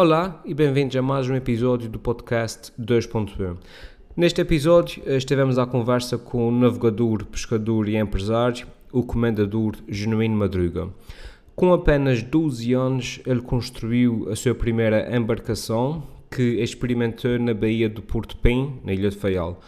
Olá e bem-vindos a mais um episódio do podcast 2.1. Neste episódio eh, estivemos à conversa com o navegador, pescador e empresário, o comendador Genuíno Madruga. Com apenas 12 anos, ele construiu a sua primeira embarcação, que experimentou na Baía do Porto Pim, na Ilha de Faial.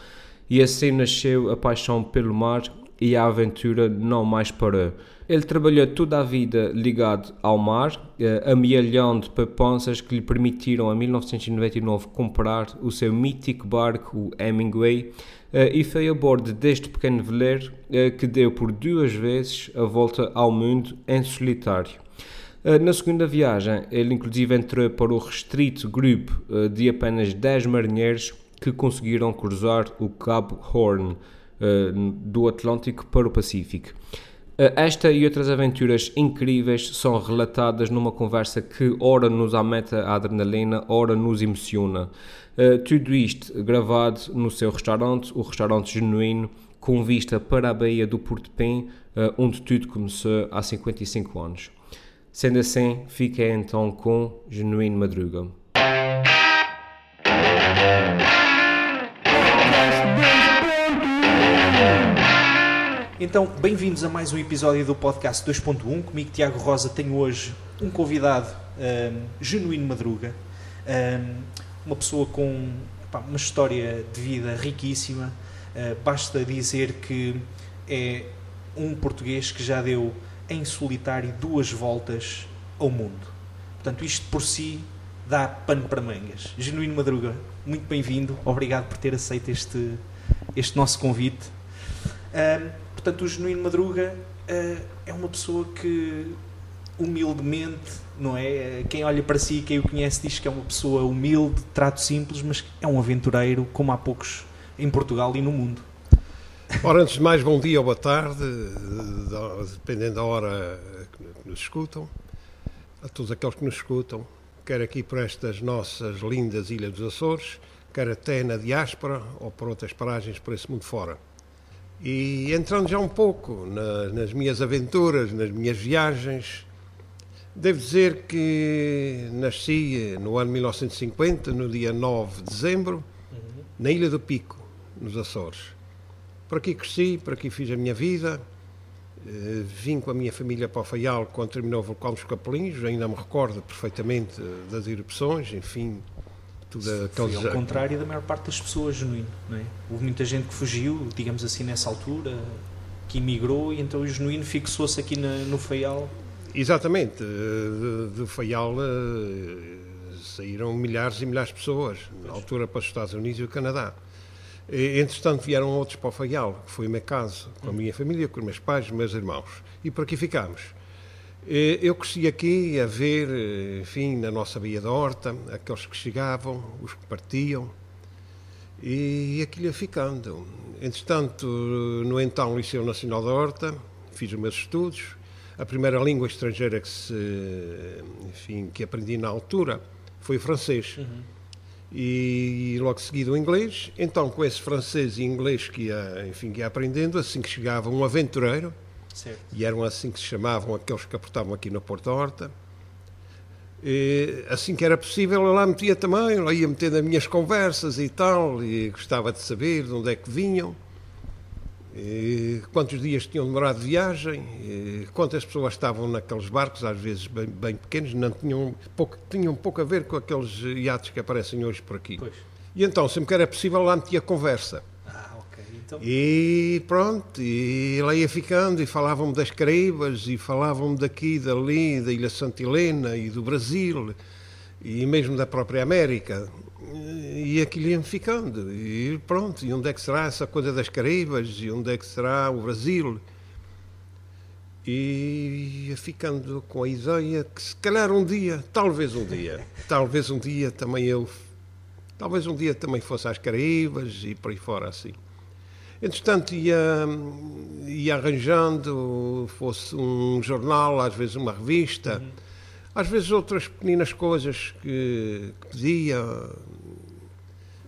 E assim nasceu a paixão pelo mar e a aventura não mais parou. Ele trabalhou toda a vida ligado ao mar, eh, amealhando poupanças que lhe permitiram, em 1999, comprar o seu mítico barco, o Hemingway, eh, e foi a bordo deste pequeno veleiro eh, que deu por duas vezes a volta ao mundo em solitário. Na segunda viagem, ele inclusive entrou para o restrito grupo de apenas 10 marinheiros que conseguiram cruzar o Cabo Horn do Atlântico para o Pacífico. Eh, esta e outras aventuras incríveis são relatadas numa conversa que ora nos ameta a adrenalina, ora nos emociona. Uh, tudo isto gravado no seu restaurante, o restaurante genuíno, com vista para a Baía do Porto Pim, onde tudo começou há 55 anos. Sendo assim, fiquem então com Genuíno Madruga. Então, bem-vindos a mais um episódio do podcast 2.1. Comigo, Tiago Rosa, tenho hoje um convidado, um, Genuíno Madruga, um, uma pessoa com pá, uma história de vida riquíssima. Uh, basta dizer que é um português que já deu em solitário duas voltas ao mundo. Portanto, isto por si dá pano para mangas. Genuíno Madruga, muito bem-vindo. Obrigado por ter aceito este, este nosso convite. Um, Portanto, o Genuíno Madruga uh, é uma pessoa que humildemente, não é? Quem olha para si, quem o conhece, diz que é uma pessoa humilde, trato simples, mas é um aventureiro como há poucos em Portugal e no mundo. Ora, antes de mais, bom dia ou boa tarde, dependendo da hora que nos escutam, a todos aqueles que nos escutam, quer aqui por estas nossas lindas Ilhas dos Açores, quer até na diáspora ou por outras paragens por esse mundo fora. E entrando já um pouco na, nas minhas aventuras, nas minhas viagens, devo dizer que nasci no ano 1950, no dia 9 de dezembro, uhum. na Ilha do Pico, nos Açores. Por aqui cresci, por aqui fiz a minha vida. Uh, vim com a minha família para o Faial quando terminou o vulcão dos Capelinhos, ainda me recordo perfeitamente das erupções, enfim, tudo aqueles... Foi ao contrário da maior parte das pessoas, genuíno. Não é? Houve muita gente que fugiu, digamos assim, nessa altura, que emigrou e então o genuíno fixou-se aqui na, no Faial. Exatamente. Do Faial eh, saíram milhares e milhares de pessoas, na altura para os Estados Unidos e o Canadá. Entretanto, vieram outros para o Faial, que foi o meu caso, com a minha família, com os meus pais, meus irmãos. E por aqui ficámos. Eh, eu cresci aqui a ver, eh, enfim, na nossa Baía da Horta, aqueles que chegavam, os que partiam, e aquilo ia ficando. Entretanto, no então Liceu Nacional da Horta, fiz os meus estudos. A primeira língua estrangeira que, se, enfim, que aprendi na altura foi o francês. Uhum. E, logo seguido o inglês. Então, com esse francês e inglês que ia, enfim, que ia aprendendo, assim que chegava um aventureiro, Certo. E eram assim que se chamavam aqueles que aportavam aqui na Porta Horta. E, assim que era possível, eu lá metia também, lá ia metendo as minhas conversas e tal, e gostava de saber de onde é que vinham, quantos dias tinham demorado de viagem, quantas pessoas estavam naqueles barcos, às vezes bem, bem, pequenos, não tinham pouco, tinham pouco a ver com aqueles iates que aparecem hoje por aqui. Pois. E então, sempre que era possível, lá metia conversa. Então... E pronto, e lá ia ficando, e falavam-me das Caraíbas, e falavam-me daqui, dali, da Ilha Santa Helena e do Brasil, e mesmo da própria América. E aquilo ia-me ficando, e pronto, e onde é que será essa coisa das Caraíbas, e onde é que será o Brasil? E ia ficando com a ideia que se calhar um dia, talvez um dia, talvez um dia também eu, talvez um dia também fosse às Caraíbas e por aí fora assim. Entretanto, ia, ia arranjando, fosse um jornal, às vezes uma revista, uhum. às vezes outras pequenas coisas que, que pedia.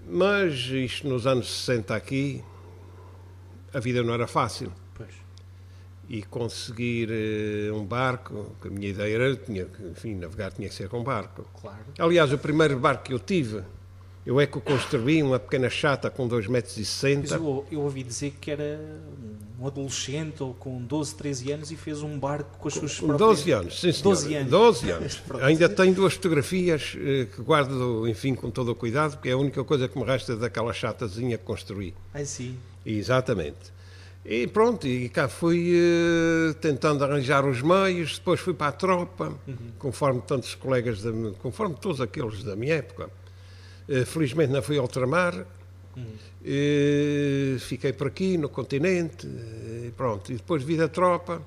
Mas isto nos anos 60 aqui, a vida não era fácil. Pois. e conseguir uh, um barco, que a minha ideia era, tinha, enfim, navegar tinha que ser com barco. Claro. Aliás, o primeiro barco que eu tive, eu é que construí, uma pequena chata com 2,60 metros. Mas eu, eu ouvi dizer que era um adolescente ou com 12, 13 anos e fez um barco com as suas com 12 anos, sim senhor. 12 anos. 12 anos. Ainda tenho duas fotografias eh, que guardo, enfim, com todo o cuidado, porque é a única coisa que me resta daquela chatazinha que construí. Ah, sim. Exatamente. E pronto, e cá fui uh, tentando arranjar os meios, depois fui para a tropa, uhum. conforme tantos colegas, da, conforme todos aqueles da minha época. Uh, felizmente não fui ao ultramar, uh, fiquei por aqui no continente, e pronto. E depois vi da tropa,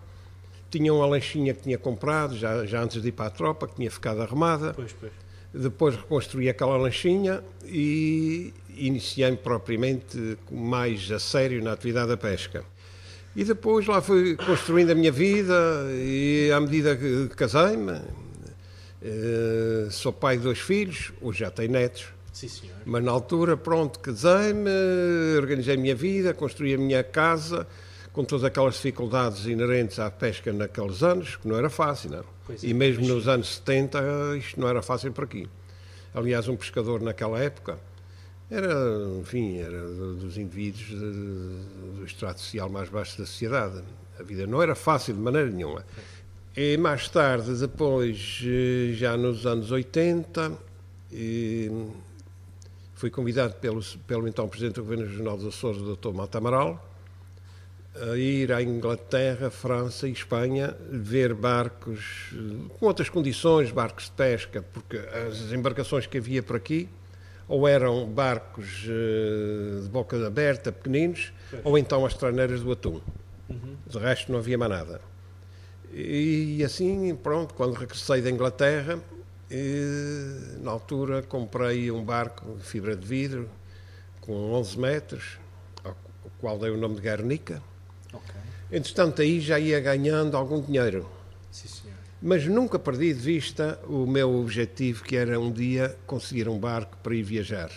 tinha uma lanchinha que tinha comprado, já, já antes de ir para a tropa, que tinha ficado arrumada. Pois, pois. Depois reconstruí aquela lanchinha e iniciei-me propriamente mais a sério na atividade da pesca. E depois lá fui construindo a minha vida e à medida que casei-me, eh, sou pai de dois filhos, hoje já tenho netos. Sim, senhor. Mas na altura, pronto, casei-me, organizei a minha vida, construí a minha casa, com todas aquelas dificuldades inerentes à pesca naqueles anos, que não era fácil, não. Pois é, e mesmo mas... nos anos 70, isto não era fácil por aqui. Aliás, um pescador naquela época era, enfim, era dos indivíduos do extrato social mais baixo da sociedade. A vida não era fácil de maneira nenhuma. E mais tarde, depois, eh, já nos anos 80, fui convidado pelo, pelo então Presidente do Governo Regional dos Açores, o Dr. Mata Amaral, a ir à Inglaterra, França e Espanha ver barcos eh, com outras condições, barcos de pesca, porque as embarcações que havia por aqui ou eram barcos uh, de boca aberta, pequeninos, ou então as traneiras do atum. Uhum. De resto não havia mais nada. E, assim, pronto, quando regressei da Inglaterra, e, na altura comprei um barco de fibra de vidro com 11 metros, ao qual dei o nome de Guernica. Okay. Entretanto, aí já ia ganhando algum dinheiro. Sim, senhor. Mas nunca perdi de vista o meu objetivo, que era um dia conseguir um barco para ir viajar.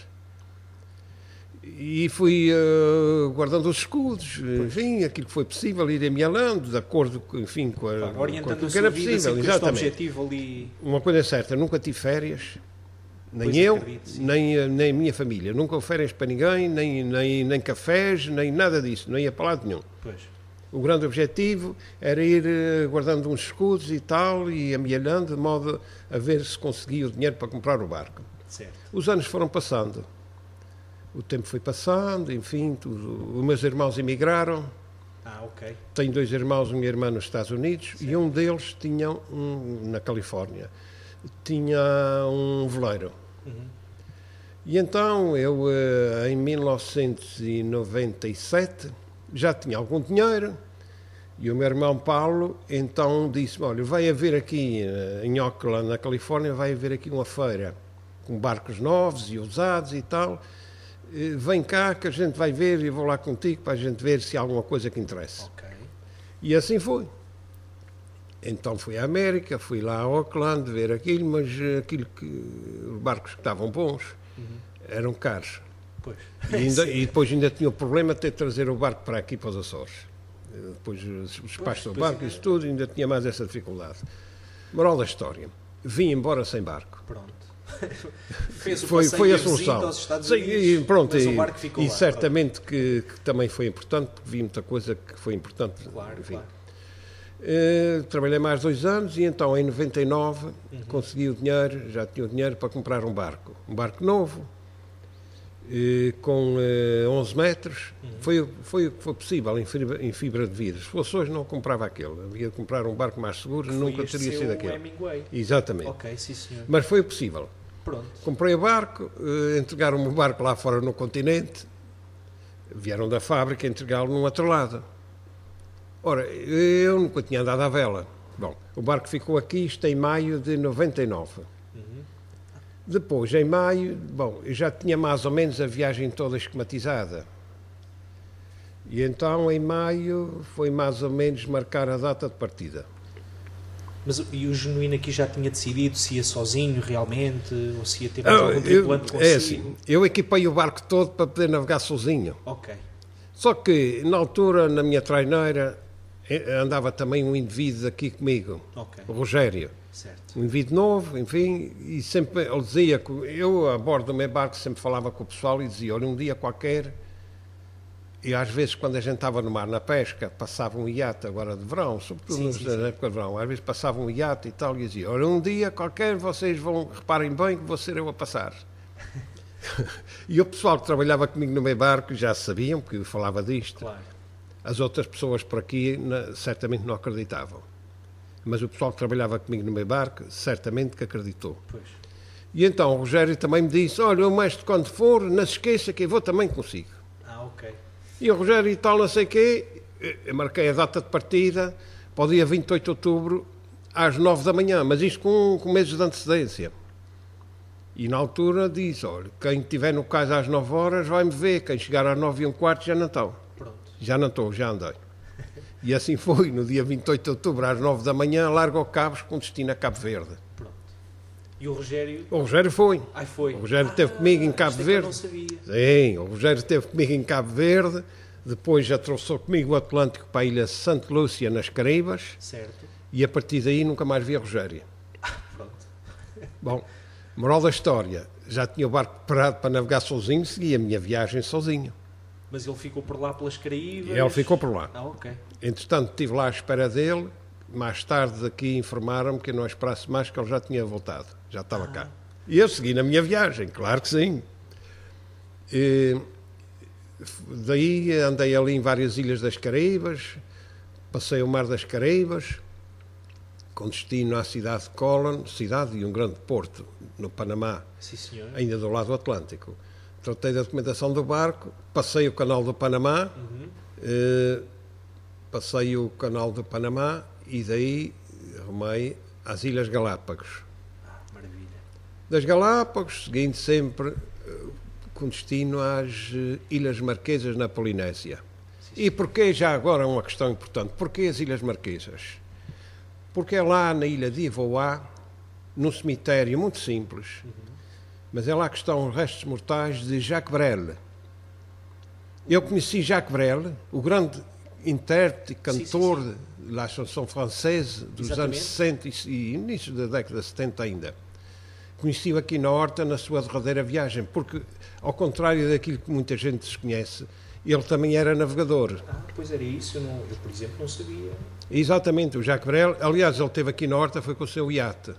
E fui uh, guardando os escudos, enfim, aquilo que foi possível, ir amealhando, de acordo enfim, com, a, claro, orientando com a que era possível. Exatamente. objetivo ali... Uma coisa é certa, nunca tive férias, nem pois eu, acredito, nem, nem a minha família. Nunca houve férias para ninguém, nem, nem, nem cafés, nem nada disso, não ia para lado nenhum. Pois. O grande objetivo era ir eh, guardando uns escudos e tal e amealhando de modo a ver se conseguia o dinheiro para comprar o barco. Certo. Os anos foram passando. O tempo foi passando, enfim, tudo. os meus irmãos emigraram. Ah, ok. Tenho dois irmãos, uma irmã nos Estados Unidos certo. e um deles tinha um na Califórnia. Tinha um veleiro. Uhum. E então eu, eh, em 1997, já tinha algum dinheiro e o meu irmão Paulo então disse olha, vai haver aqui eh, em Oakland, na Califórnia, vai haver aqui uma feira com barcos novos e usados e tal. Eh, vem cá que a gente vai ver e vou lá contigo para a gente ver se há alguma coisa que interessa. Okay. E assim foi. Então fui à América, fui lá a Auckland ver aquilo, mas aquilo que os barcos que estavam bons uhum. eram caros. Pois. E, ainda, e, depois ainda tinha o problema de ter de trazer o barco para aqui, para os Açores. Depois os espaços do barco, isso tudo, ainda tinha mais essa dificuldade. Moral da história, vim embora sem barco. Pronto. Fez o foi, foi a solução. Aos Estados Unidos, e, pronto, e, e lá, certamente que, que, também foi importante, porque vi muita coisa que foi importante. Claro, enfim. claro. Uh, trabalhei mais dois anos e então em 99 uhum. consegui o dinheiro, já tinha o dinheiro para comprar um barco. Um barco novo, com 11 metros, uhum. foi, foi foi possível em fibra, em fibra de vidro. Se fosse hoje, não comprava aquele. Havia de comprar um barco mais seguro, que nunca teria sido aquele. Hemingway. Exatamente. Ok, sim, senhor. Mas foi possível. Pronto. Comprei o barco, uh, entregaram-me o barco lá fora no continente, vieram da fábrica entregá-lo num outro lado. Ora, eu nunca tinha andado à vela. Bom, o barco ficou aqui, isto em maio de 99. Depois, em maio, bom, eu já tinha mais ou menos a viagem toda esquematizada. E então, em maio, foi mais ou menos marcar a data de partida. Mas e o Genuíno aqui já tinha decidido se ia sozinho realmente, ou se ia ter mais ah, algum tripulante consigo? É assim, eu equipei o barco todo para poder navegar sozinho. Ok. Só que, na altura, na minha traineira, Eh, Andava também um indivíduo aqui comigo, Ok, o Rogério. Certo. Um indivíduo novo, enfim, e sempre ele dizia, que eu a bordo do meu barco sempre falava com o pessoal e dizia, olha, um dia qualquer, e às vezes quando a gente estava no mar na pesca, passava um iate agora de verão, sobretudo Sim, na época de verão, às vezes passava um iate e tal, e dizia, olha, um dia qualquer vocês vão, reparem bem que vou ser eu a passar. e o pessoal que trabalhava comigo no meu barco já sabiam, porque eu falava disto, Claro. as outras pessoas por aqui certamente não acreditavam. Mas o pessoal que trabalhava comigo no meu barco certamente que acreditou. Pois. E então o Rogério também me disse: Olha, o mestre, quando for, não se esqueça que eu vou também consigo. Ah, ok. E o Rogério e tal, não sei o quê, eu marquei a data de partida para o dia 28 de outubro, às 9 da manhã, mas isto com, com meses de antecedência. E na altura disse: Olha, quem estiver no cais às 9 horas vai-me ver, quem chegar às 9 e um quarto já não estão. Pronto. Já não estou, já andei. E assim foi, no dia 28 de outubro, às 9 da manhã, largo ao Cabos com destino a Cabo Verde. Pronto. E o Rogério. O Rogério foi. Ai, foi. O Rogério esteve comigo em Cabo isto é eu Verde. não sabia. Sim, o Rogério esteve comigo em Cabo Verde, depois já trouxe comigo o Atlântico para a ilha Santa Lúcia, nas Caraíbas, Certo. e a partir daí nunca mais vi a Rogério. Pronto. Bom, moral da história, já tinha o barco preparado para navegar sozinho, segui a minha viagem sozinho. Mas ele ficou por lá pelas Caraíbas. Ele ficou por lá. Ah, ok. Entretanto, estive lá à espera dele, mais tarde aqui informaram-me que eu não esperasse mais, que ele já tinha voltado, já estava cá. E eu segui na minha viagem, claro que sim. E, daí andei ali em várias ilhas das Caraíbas, passei o mar das Caraíbas, com destino à cidade de Colon, cidade e um grande porto, no Panamá, Sim, ainda do lado do Atlântico. Tratei da documentação do barco, passei o canal do Panamá, eh, passei o canal do Panamá e daí rumei às Ilhas Galápagos. Ah, maravilha. Das Galápagos, seguindo sempre eh, com destino às eh, Ilhas Marquesas na Polinésia. E porquê, já agora uma questão importante, porquê as Ilhas Marquesas? Porque é lá na ilha de Ivoá, num cemitério muito simples, mas é lá que estão os restos mortais de Jacques Brel. Eu conheci Jacques Brel, o grande intérprete e Sim, sim, cantor da chanson française dos Exatamente. anos 60 e e início da década de 70 ainda. Conheci-o aqui na Horta na sua derradeira viagem, porque, ao contrário daquilo que muita gente desconhece, ele também era navegador. Ah, pois era isso. Eu, não, eu, por exemplo, não sabia. Exatamente, o Jacques Brel. Aliás, ele esteve aqui na Horta, foi com o seu iate.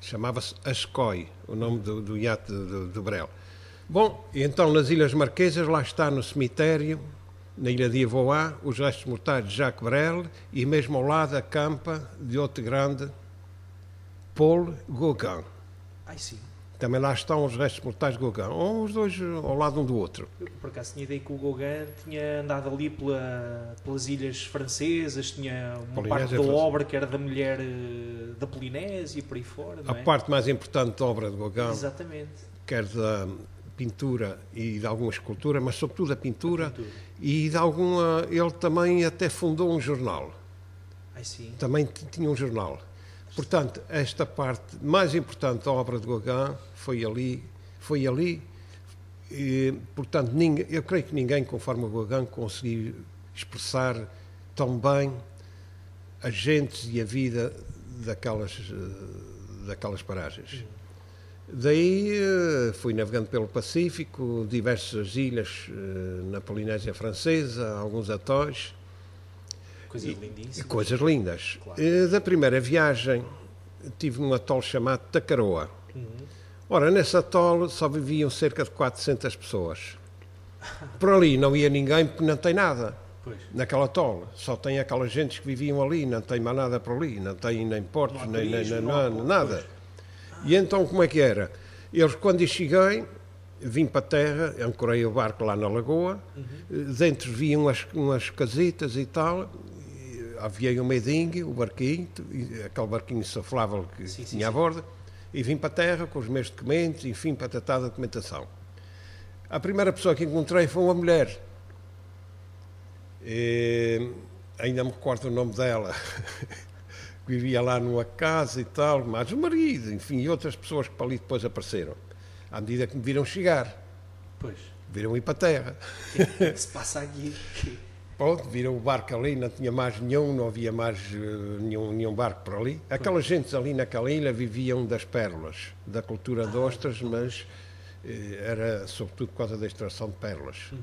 Chamava-se Ascoi, o nome do, do iate do, do Brel. Bom, então nas Ilhas Marquesas, lá está no cemitério, na ilha de Ivoá, os restos mortais de Jacques Brel e mesmo ao lado a campa de outro grande, Paul Gauguin. Ai, sim. Também lá estão os restos mortais de Gauguin, ou os dois ao lado um do outro. Eu, por acaso, tinha ideia que o Gauguin tinha andado ali pela- pelas ilhas francesas, tinha uma Polinésia parte da obra que era da mulher eh, da Polinésia e por aí fora, A é? parte mais importante da obra de Gauguin Exatamente. quer da pintura e de alguma escultura, mas sobretudo da pintura, Pintura. e de alguma. Ele também até fundou um jornal. Ai, sim. Também tinha um jornal. Portanto, esta parte mais importante da obra de Gauguin foi ali, foi ali. E, portanto, ninguém, eu creio que ninguém, conforme o Gauguin, conseguiu expressar tão bem as gentes e a vida daquelas, daquelas paragens. Daí eh, fui navegando pelo Pacífico, diversas ilhas eh, na Polinésia Francesa, alguns atóis, Coisas lindíssimas. coisas lindas. Claro. Eh, Da primeira viagem tive num atol chamado Tacaroa. Uhum. Ora, nesse atol só viviam cerca de 400 pessoas. Por ali não ia ninguém porque não tem nada Pois. naquela atol. Só tem aquelas gentes que viviam ali, não tem mais nada por ali, não tem nem portos, Não nem, nem- turismo, nem- não não- nada. E então como é que era? Eles, quando eu cheguei, vim para a terra, ancorei o barco lá na lagoa, Uhum. dentro vi umas, umas casitas e tal, e aviei o medingue, o barquinho, aquele barquinho saflável que Sim, sim, tinha a sim. bordo, e vim para a terra com os meus documentos, enfim, para tratar da documentação. A primeira pessoa que encontrei foi uma mulher. E, ainda me recordo o nome dela. Vivia lá numa casa e tal, mas o marido, enfim, e outras pessoas que para ali depois apareceram. À medida que me viram chegar, Pois. viram ir para a terra. O que é que se passa aqui? Pronto, viram o barco ali, não tinha mais nenhum, não havia mais uh, nenhum, nenhum barco por ali. Aquelas gentes ali naquela ilha viviam das pérolas, da cultura de ostras, mas uh, era sobretudo por causa da extração de pérolas. Uhum.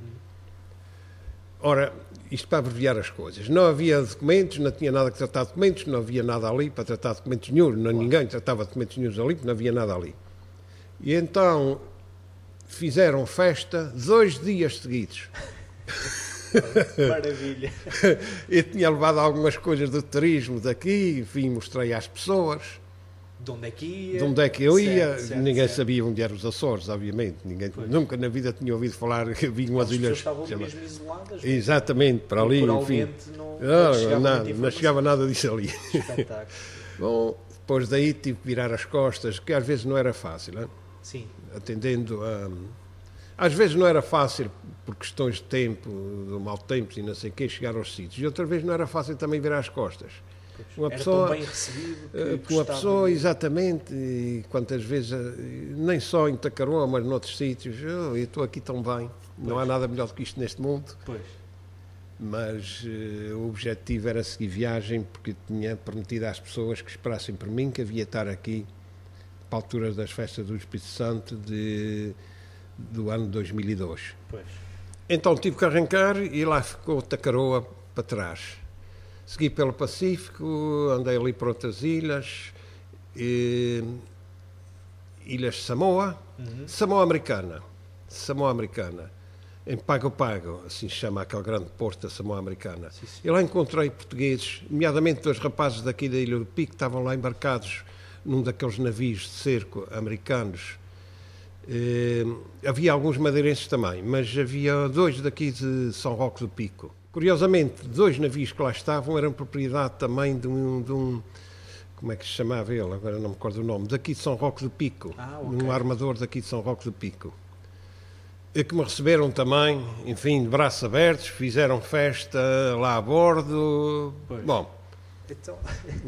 Ora, isto para abreviar as coisas. Não havia documentos, não tinha nada que tratar de documentos, não havia nada ali para tratar de documentos nenhum, não, ninguém tratava de documentos nenhum ali, não havia nada ali. E então fizeram festa dois dias seguidos. Maravilha. Eu tinha levado algumas coisas do turismo daqui, enfim, mostrei às pessoas. De onde é que ia? De onde é que eu certo, ia? Certo, Ninguém certo. sabia onde eram os Açores, obviamente. Ninguém, nunca na vida tinha ouvido falar que havia umas ilhas. estavam mesmo isoladas. É? Exatamente, para ali. Enfim. Não, não, não, chegava nada, não chegava nada disso ali. Espetáculo. Bom, depois daí tive que virar as costas, que às vezes não era fácil. Hein? Sim. Atendendo a. Às vezes não era fácil, por questões de tempo, de mau tempo e não sei o quê, chegar aos sítios. E outra vez não era fácil também virar as costas. Uma era pessoa, tão bem recebido que uma pessoa, exatamente, e quantas vezes, eh, nem só em Tacaroa, mas noutros sítios, oh, eu estou aqui tão bem, pois. não há nada melhor do que isto neste mundo. Pois. Mas uh, o objetivo era seguir viagem, porque tinha prometido às pessoas que esperassem por mim, que havia estar aqui para a altura das festas do Espírito Santo de, do ano 2002. Pois. Então tive que arrancar e lá ficou Tacaroa para trás segui pelo Pacífico, andei ali por outras ilhas, e, ilhas Samoa, uhum. Samoa Americana, Samoa Americana, em Pago Pago, assim se chama aquele grande porto da Samoa Americana. Sim, sim. E lá encontrei portugueses, nomeadamente dois rapazes daqui da Ilha do Pico, que estavam lá embarcados num daqueles navios de cerco americanos. Eh, havia alguns madeirenses também, mas havia dois daqui de São Roque do Pico. Curiosamente, dois navios que lá estavam eram propriedade também de um, de um como é que se chamava ele, agora não me recordo o nome, daqui de São Roque do Pico, ah, okay. um armador daqui de São Roque do Pico. E que me receberam também, enfim, de braços abertos, fizeram festa lá a bordo. Pois. Bom, então,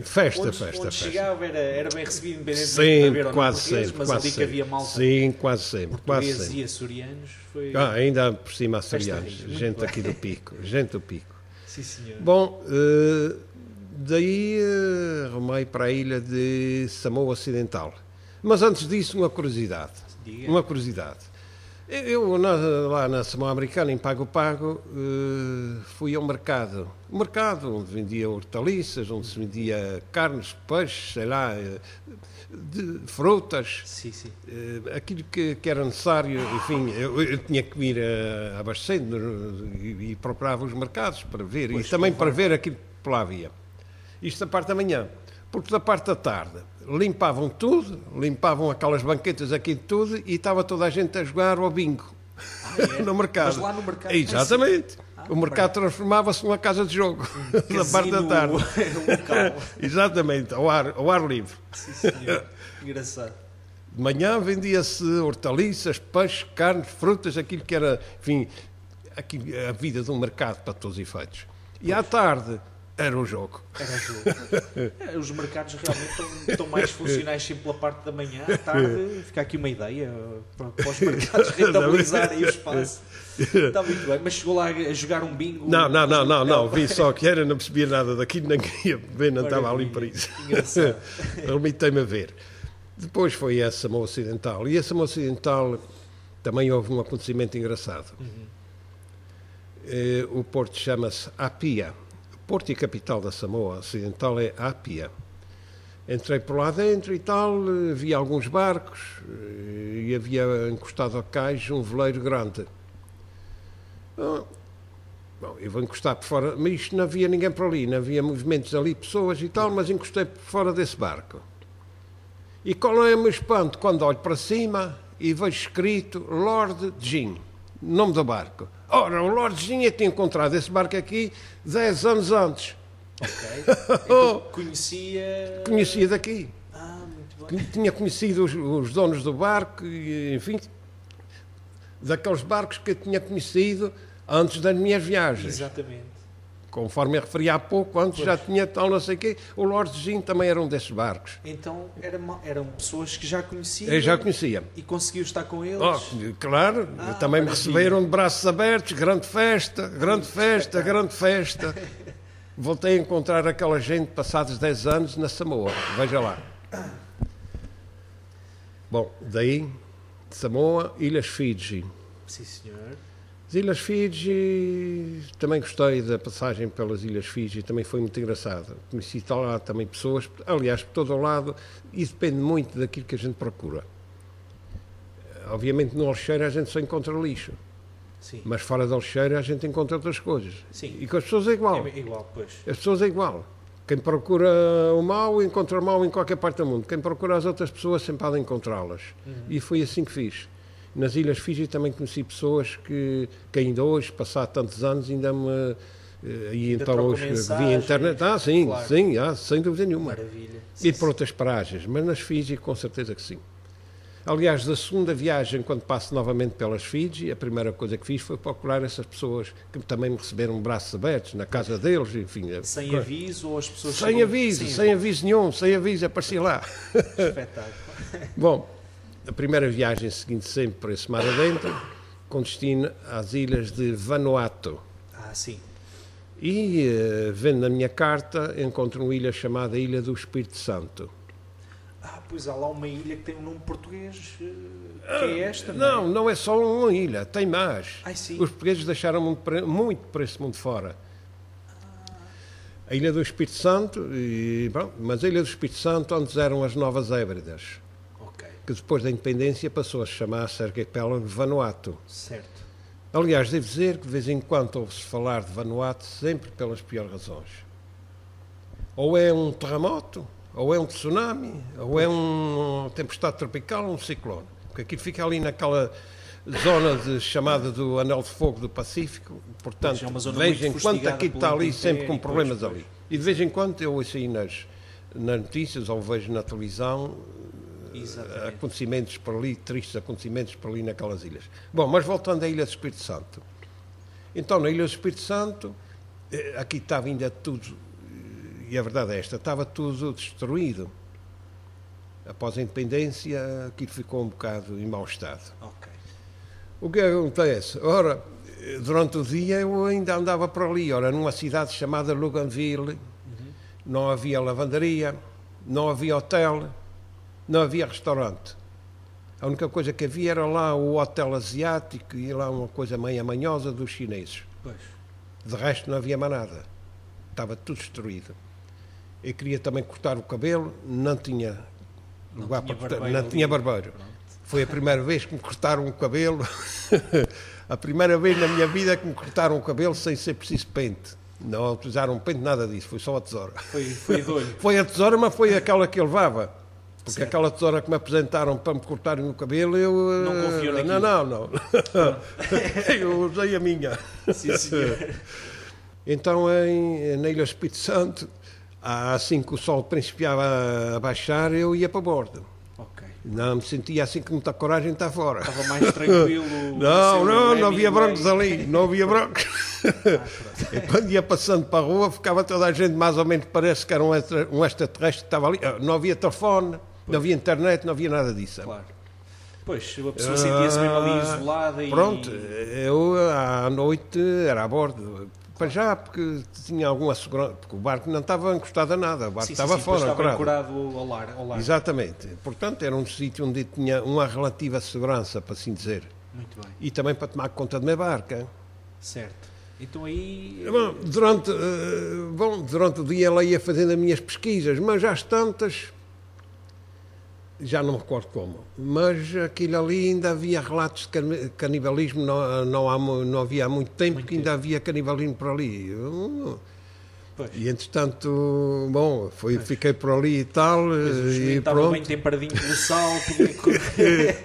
festa, onde, festa, onde festa. chegava era, era bem recebido, independente sempre, de quase sempre, mas quase ali sempre. que havia malta. Sim, quase sempre. Quase sempre. e açorianos foi... Ah, ainda por cima açorianos, gente aqui do Pico, gente do Pico. Sim, senhor. Bom, uh, daí uh, arrumei para a ilha de Samoa Ocidental. Mas antes disso, uma curiosidade. Diga. Uma curiosidade. Eu, lá na Samoa Americana, em Pago Pago, uh, fui ao mercado. O mercado onde vendia hortaliças, onde se vendia carnes, peixes, sei lá, uh, de frutas. Sim, sim. Uh, aquilo que, que, era necessário, enfim, eu, eu tinha que ir uh, abastecendo e, e, procurava os mercados para ver. Pois e também para ver aquilo que lá havia. Isto da parte da manhã. Porque da parte da tarde limpavam tudo, limpavam aquelas banquetas aqui de tudo e estava toda a gente a jogar ao bingo ah, é? no mercado. Mas lá no mercado. Exatamente. Ah, o mercado transformava-se numa casa de jogo um da parte da tarde. Exatamente, ao ar, ao ar livre. Sim, senhor. Engraçado. De manhã vendia-se hortaliças, peixe, carne, frutas, aquilo que era, enfim, aquilo, a vida de um mercado para todos os efeitos. E à tarde era o jogo. Era o jogo. É, os mercados realmente estão, estão, mais funcionais sempre pela parte da manhã. À tarde, fica aqui uma ideia para, para os mercados rentabilizarem o espaço. Está muito bem. Mas chegou lá a jogar um bingo? Não, não, não, não, não. Vi só que era, não percebia nada daquilo, nem queria ver, não estava ali para isso. Limitei-me a ver. Depois foi essa Samoa Ocidental. E a Samoa Ocidental também houve um acontecimento engraçado. Uhum. O porto chama-se Apia Porto e capital da Samoa Ocidental é Apia. Entrei por lá dentro e tal, vi alguns barcos e havia encostado ao cais um veleiro grande. Bom, eu vou encostar por fora, mas isto não havia ninguém por ali, não havia movimentos ali, pessoas e tal, mas encostei por fora desse barco. E qual é o meu espanto quando olho para cima e vejo escrito Lord Jim, nome do barco. Ora, o Lordzinho tinha encontrado esse barco aqui 10 anos antes. Ok. Então, conhecia. Conhecia daqui. Ah, muito bem. Tinha conhecido os, os donos do barco, e, enfim, daqueles barcos que eu tinha conhecido antes das minhas viagens. Exatamente. Conforme eu referi há pouco, antes já tinha tal não sei o quê, o Lordezinho também era um desses barcos. Então era eram pessoas que já conheciam Eu já conhecia. e conseguiu estar com eles. Oh, claro, Ah, também me receberam de braços abertos, grande festa, grande festa, grande festa. Voltei a encontrar aquela gente passados 10 anos na Samoa, veja lá. Bom, daí, Samoa, Ilhas Fiji. Sim, senhor. As Ilhas Fiji, também gostei da passagem pelas Ilhas Fiji, também foi muito engraçada. Conheci lá também pessoas, aliás, por todo o lado, e depende muito daquilo que a gente procura. Obviamente no Alexeira a gente só encontra lixo, Sim. mas fora do Alexeira a gente encontra outras coisas. Sim. E com as pessoas é igual. É igual, pois. As pessoas é igual. Quem procura o mal, encontra o mal em qualquer parte do mundo. Quem procura as outras pessoas, sempre há de encontrá-las. E foi assim que fiz. Nas Ilhas Fiji também conheci pessoas que, que ainda hoje, passado tantos anos, ainda me... eh, E Ainda então hoje mensagens. via internet. Ah, sim, Claro. sim, ah, sem dúvida nenhuma. Maravilha. E por outras paragens, mas nas Fiji com certeza que sim. Aliás, da segunda viagem, quando passo novamente pelas Fiji, a primeira coisa que fiz foi procurar essas pessoas que também me receberam braços abertos na casa deles, enfim. Sem coisa. aviso ou as pessoas Sem aviso, sem aviso nenhum, sem aviso, apareci lá. Espetáculo. Bom, a primeira viagem seguinte sempre por esse mar adentro, com destino às ilhas de Vanuatu. Ah, sim. E, eh, vendo na minha carta, encontro uma ilha chamada Ilha do Espírito Santo. Ah, pois há lá uma ilha que tem um nome português, eh, que é esta, Não, não é? não é só uma ilha, tem mais. Ai, sim. Os portugueses deixaram muito, para- muito por esse mundo fora. A Ilha do Espírito Santo, e, bom, mas a Ilha do Espírito Santo antes eram as Novas Hébridas, que depois da independência passou a chamar-se Arquipélago Vanuatu. certo. Aliás, devo dizer que de vez em quando ouve-se falar de Vanuatu sempre pelas piores razões. Ou é um terremoto, ou é um tsunami, ou é uma tempestade tropical, um ciclone. Porque aquilo fica ali naquela zona de, chamada do Anel de Fogo do Pacífico. Portanto, é de vez em quando pelo está ali sempre com problemas ali. E de vez em quando eu ouço aí nas, nas notícias ou vejo na televisão Exatamente. acontecimentos por ali, tristes acontecimentos por ali naquelas ilhas. Bom, mas voltando à Ilha do Espírito Santo. Então, na Ilha do Espírito Santo, eh, aqui estava ainda tudo, eh, e a verdade é esta, estava tudo destruído. Após a independência, aquilo ficou um bocado em mau estado. Ok. O que acontece? Ora, eh, durante o dia eu ainda andava por ali, ora, numa cidade chamada Luganville, não havia lavandaria, não havia hotel, não havia restaurante. A única coisa que havia era lá o hotel asiático e lá uma coisa meio amanhosa dos chineses. Pois. De resto não havia mais nada. Estava tudo destruído. Eu queria também cortar o cabelo, não tinha Não lugar tinha para cortar, não ali. tinha barbeiro. Pronto. Foi a primeira vez que me cortaram o cabelo. a primeira vez na minha vida que me cortaram o cabelo sem ser preciso pente. Não utilizaram pente, nada disso, foi só a tesoura. Foi, foi. Foi a tesoura, mas foi aquela que eu levava. Porque Certo. aquela tesoura que me apresentaram para me cortarem o cabelo, eu. Não eh, confiou Não, naquilo. não, não. eu usei a minha. Sim, senhor. Então, em, na Ilha Espírito Santo, assim que o sol principiava a baixar, eu ia para bordo. Ok. Não me sentia assim com muita coragem estar fora. Estava mais tranquilo. Não, não, não havia Hemingway. brancos ali, não havia brancos. E quando ia passando para a rua, ficava toda a gente, mais ou menos, parece que era um, extra, um extraterrestre que estava ali. Ah, Não havia telefone, não havia internet, não havia nada disso. Claro. Pois, a pessoa sentia-se mesmo ali Ah, isolada e. Pronto, eu à noite era a bordo. Para já, porque tinha alguma segurança, porque o barco não estava encostado a nada, o barco Sim, estava sim, fora, estava ancorado. ancorado ao lar. Ao lar. Exatamente. Portanto, era um sítio onde tinha uma relativa segurança, para assim dizer. Muito bem. E também para tomar conta da minha barca. Certo. Então aí. Bom, durante, eh, bom, durante o dia ela ia fazendo as minhas pesquisas, mas às tantas, já não me recordo como, mas aquilo ali ainda havia relatos de cani- canibalismo, não, não, há, não havia há muito tempo Muito que ainda havia canibalismo por ali. Eu- Pois. E entretanto, bom, foi, fiquei por ali e tal, eh, e estava pronto. bem temperadinho pelo sal, correr.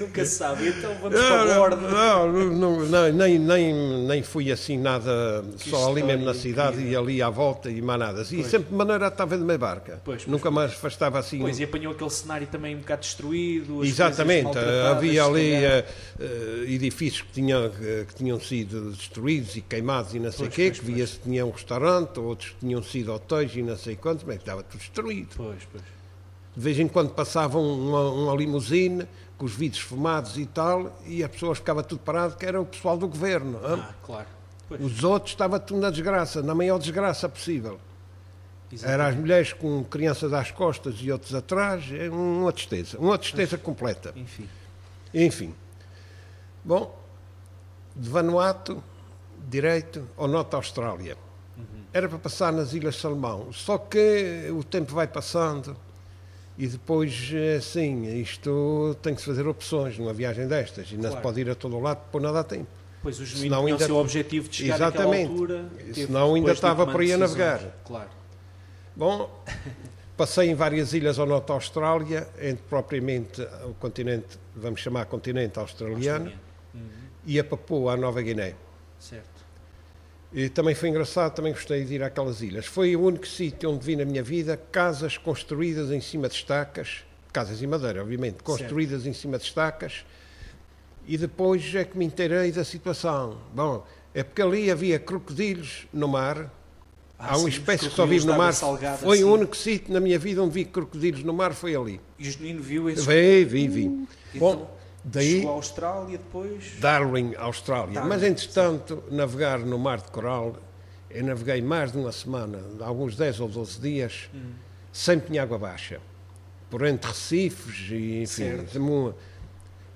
Nunca se sabe. Então vamos para a borda. Não, não, não, nem, nem, nem fui assim nada, Que só ali mesmo na cidade incrível. e ali à volta e mais nada. E Pois. sempre de maneira estava de meia barca. Nunca mais afastava assim. Pois, e apanhou aquele cenário também um bocado destruído. Exatamente, maltratadas, havia ali eh, eh, edifícios que tinham, eh, que tinham sido destruídos e queimados e não sei o quê, que via-se tinha um restaurante, outros que tinham sido hotéis e não sei quantos, mas estava tudo destruído. Pois, pois. De vez em quando passava uma, uma limusine com os vidros fumados e tal, e a pessoa ficava tudo parado, que era o pessoal do governo. Ah, claro. Pois, Os outros estava tudo na desgraça, na maior desgraça possível. exatamente. Era as mulheres com crianças às costas e outros atrás, é uma tristeza, uma tristeza completa. Enfim. Enfim. Bom, de Vanuatu, direito ao norte da Austrália. Era para passar nas Ilhas Salomão, só que o tempo vai passando e depois, assim, isto tem que se fazer opções numa viagem destas e não se Claro. pode ir a todo o lado por nada a tempo. Pois o Senão tinha ainda- o seu objetivo de chegar Exatamente. altura. Senão ainda estava tomar por aí a navegar. Claro. Bom, passei em várias ilhas ao norte da Austrália, entre propriamente o continente, vamos chamar continente australiano, Australiano. Uhum. e a Papua, a Nova Guiné. Certo. E também foi engraçado, também gostei de ir àquelas ilhas. Foi o único sítio onde vi na minha vida casas construídas em cima de estacas, casas em madeira, obviamente, construídas em cima de estacas, e depois é que me inteirei da situação. Bom, é porque ali havia crocodilos no mar, Ah, há uma sim, espécie que só vive no mar. salgada, Foi sim. o único sítio na minha vida onde vi crocodilos no mar, foi ali. E o genuíno viu esse. Vi, vi, vi. Então, Bom, daí Chegou à Austrália depois. Darwin, Austrália. Darwin, Mas, entretanto, navegar no Mar de Coral, eu naveguei mais de uma semana, alguns 10 ou 12 dias, Hum. sempre em água baixa. Por entre recifes e, enfim,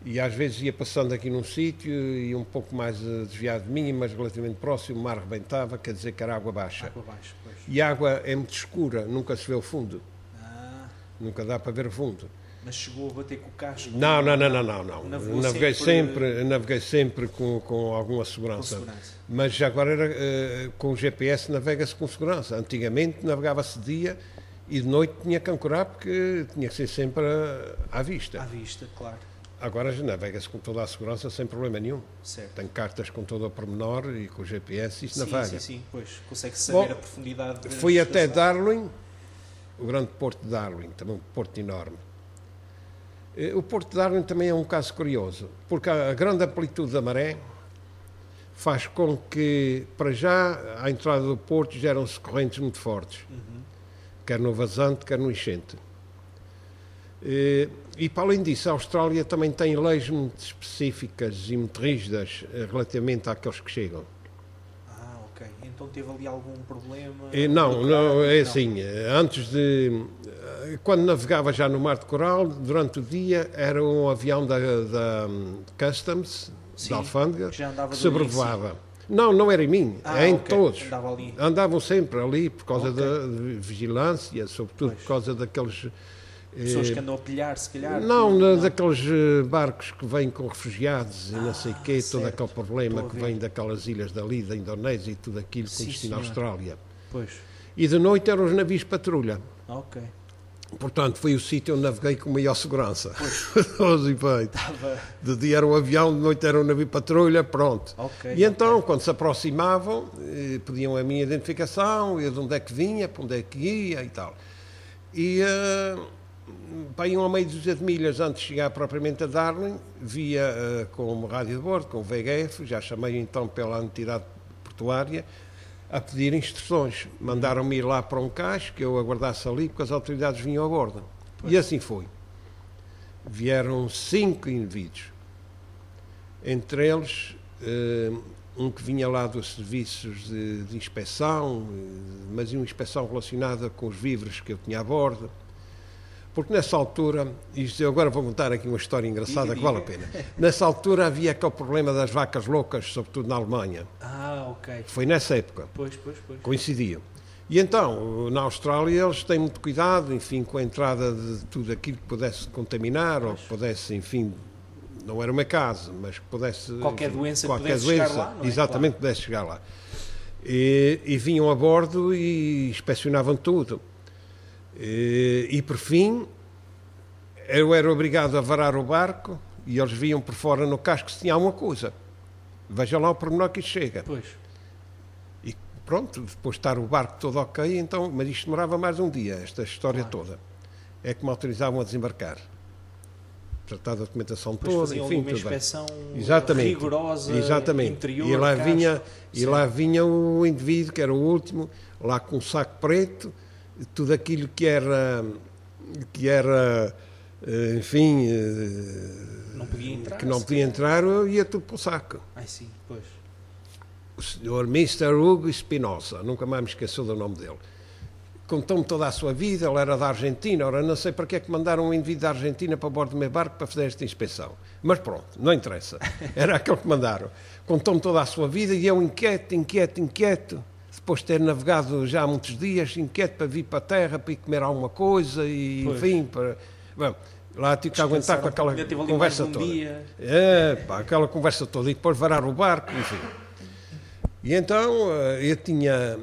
e às vezes ia passando aqui num sítio e um pouco mais eh, desviado de mim, mas relativamente próximo, o mar rebentava, quer dizer que era água baixa. Água abaixo, pois. E a água é muito escura, nunca se vê o fundo, Ah, nunca dá para ver o fundo. Mas chegou a bater com o casco. Não, não, não, não, não. não. Navegou Naveguei sempre- sempre, naveguei sempre com, com alguma Com segurança. segurança. Mas já agora era, eh, com o GPS navega-se com segurança. Antigamente navegava-se de dia e de noite tinha que ancorar porque tinha que ser sempre eh, à vista. À vista, claro. Agora já navega-se com toda a segurança sem problema nenhum. Certo. Tem cartas com todo o pormenor e com o GPS isso Sim, navega. sim, sim. Pois, consegue saber Bom, a profundidade. Fui até Darwin, o grande porto de Darwin, também um porto enorme. Eh, O porto de Darwin também é um caso curioso, porque a grande amplitude da maré faz com que, para já, à entrada do porto geram-se correntes muito fortes, Uhum. quer no vazante, quer no enchente. Eh, E, para além disso, a Austrália também tem leis muito específicas e muito rígidas eh, relativamente àqueles que chegam. Ah, ok. Então teve ali algum problema? Não, não, é assim, antes de... eh, Quando navegava já no Mar de Coral, durante o dia era um avião da, da hum, Customs, Sim, da Alfândega, que que sobrevoava. Não, não era em mim, Ah, é em ok. todos. Andava. Andavam sempre ali por causa Ok. da vigilância, sobretudo Pois. por causa daqueles... eh, Pessoas que andam a pilhar, se calhar. não, na- daqueles eh, barcos que vêm com refugiados e não sei o quê, todo certo. aquele problema que vem daquelas ilhas dali, da Indonésia e tudo aquilo com Sim, destino à. Austrália. Pois. E de noite eram os navios patrulha. Ok. Portanto, foi o sítio onde naveguei com maior segurança. Efeitos. Estava. De dia era um avião, de noite era um navio patrulha, pronto. Ok. E então, quando se aproximavam, eh, pediam a minha identificação, eu de onde é que vinha, para onde é que ia e tal. E eh, para aí uma meia dúzia de milhas antes de chegar propriamente a Darwin, via eh, com o rádio de bordo, com o VHF, já chamei então pela entidade portuária, a pedir instruções. Mandaram-me ir lá para um cais que eu aguardasse ali, porque as autoridades vinham a bordo. E assim foi. Vieram cinco indivíduos. Entre eles, eh, um que vinha lá dos serviços de, de inspeção, eh, mas uma inspeção relacionada com os víveres que eu tinha a bordo. Porque nessa altura, isto agora vou contar aqui uma história engraçada que vale a pena. Nessa altura havia aquele problema das vacas loucas, sobretudo na Alemanha. Ah, ok. Foi nessa época Pois, pois, pois. coincidiam. E então, na Austrália, eles têm muito cuidado, enfim, com a entrada de tudo aquilo que pudesse contaminar ou que pudesse, enfim, não era uma casa, mas que pudesse. Qualquer enfim, doença que qualquer pudesse chegar doença, lá, não é? Exatamente, pudesse chegar lá. E, e vinham a bordo e inspecionavam tudo. E, e por fim, eu era obrigado a varar o barco e eles viam por fora no casco se tinha alguma coisa. Veja lá o pormenor que isto chega. Pois. E pronto, depois de estar o barco todo ok, então, mas isto demorava mais um dia, esta história Claro. toda. É que me autorizavam a desembarcar. Tratar da documentação Depois toda, enfim, uma tudo. inspeção Exatamente. rigorosa, Exatamente. interior, e lá casco. vinha e lá vinha o indivíduo que era o último, lá com um saco preto, tudo aquilo que era que era eh, enfim, eh, Não podia entrar. que não podia entrar, ia tudo para o saco. Ai sim, pois. O senhor Mr. Hugo Espinosa, nunca mais me esqueceu do nome dele. Contou-me toda a sua vida, ele era da Argentina, ora não sei para que é que mandaram um indivíduo da Argentina para bordo do meu barco para fazer esta inspeção. Mas pronto, não interessa. Era aquele que mandaram. Contou-me toda a sua vida e eu inquieto, inquieto, inquieto. Depois de ter navegado já há muitos dias, inquieto para vir para a terra, para ir comer alguma coisa e, Pois. enfim, para... Bom, lá tive que aguentar com aquela conversa um toda. dia. É, pá, aquela conversa toda e depois varar o barco, enfim. E então eh, eu tinha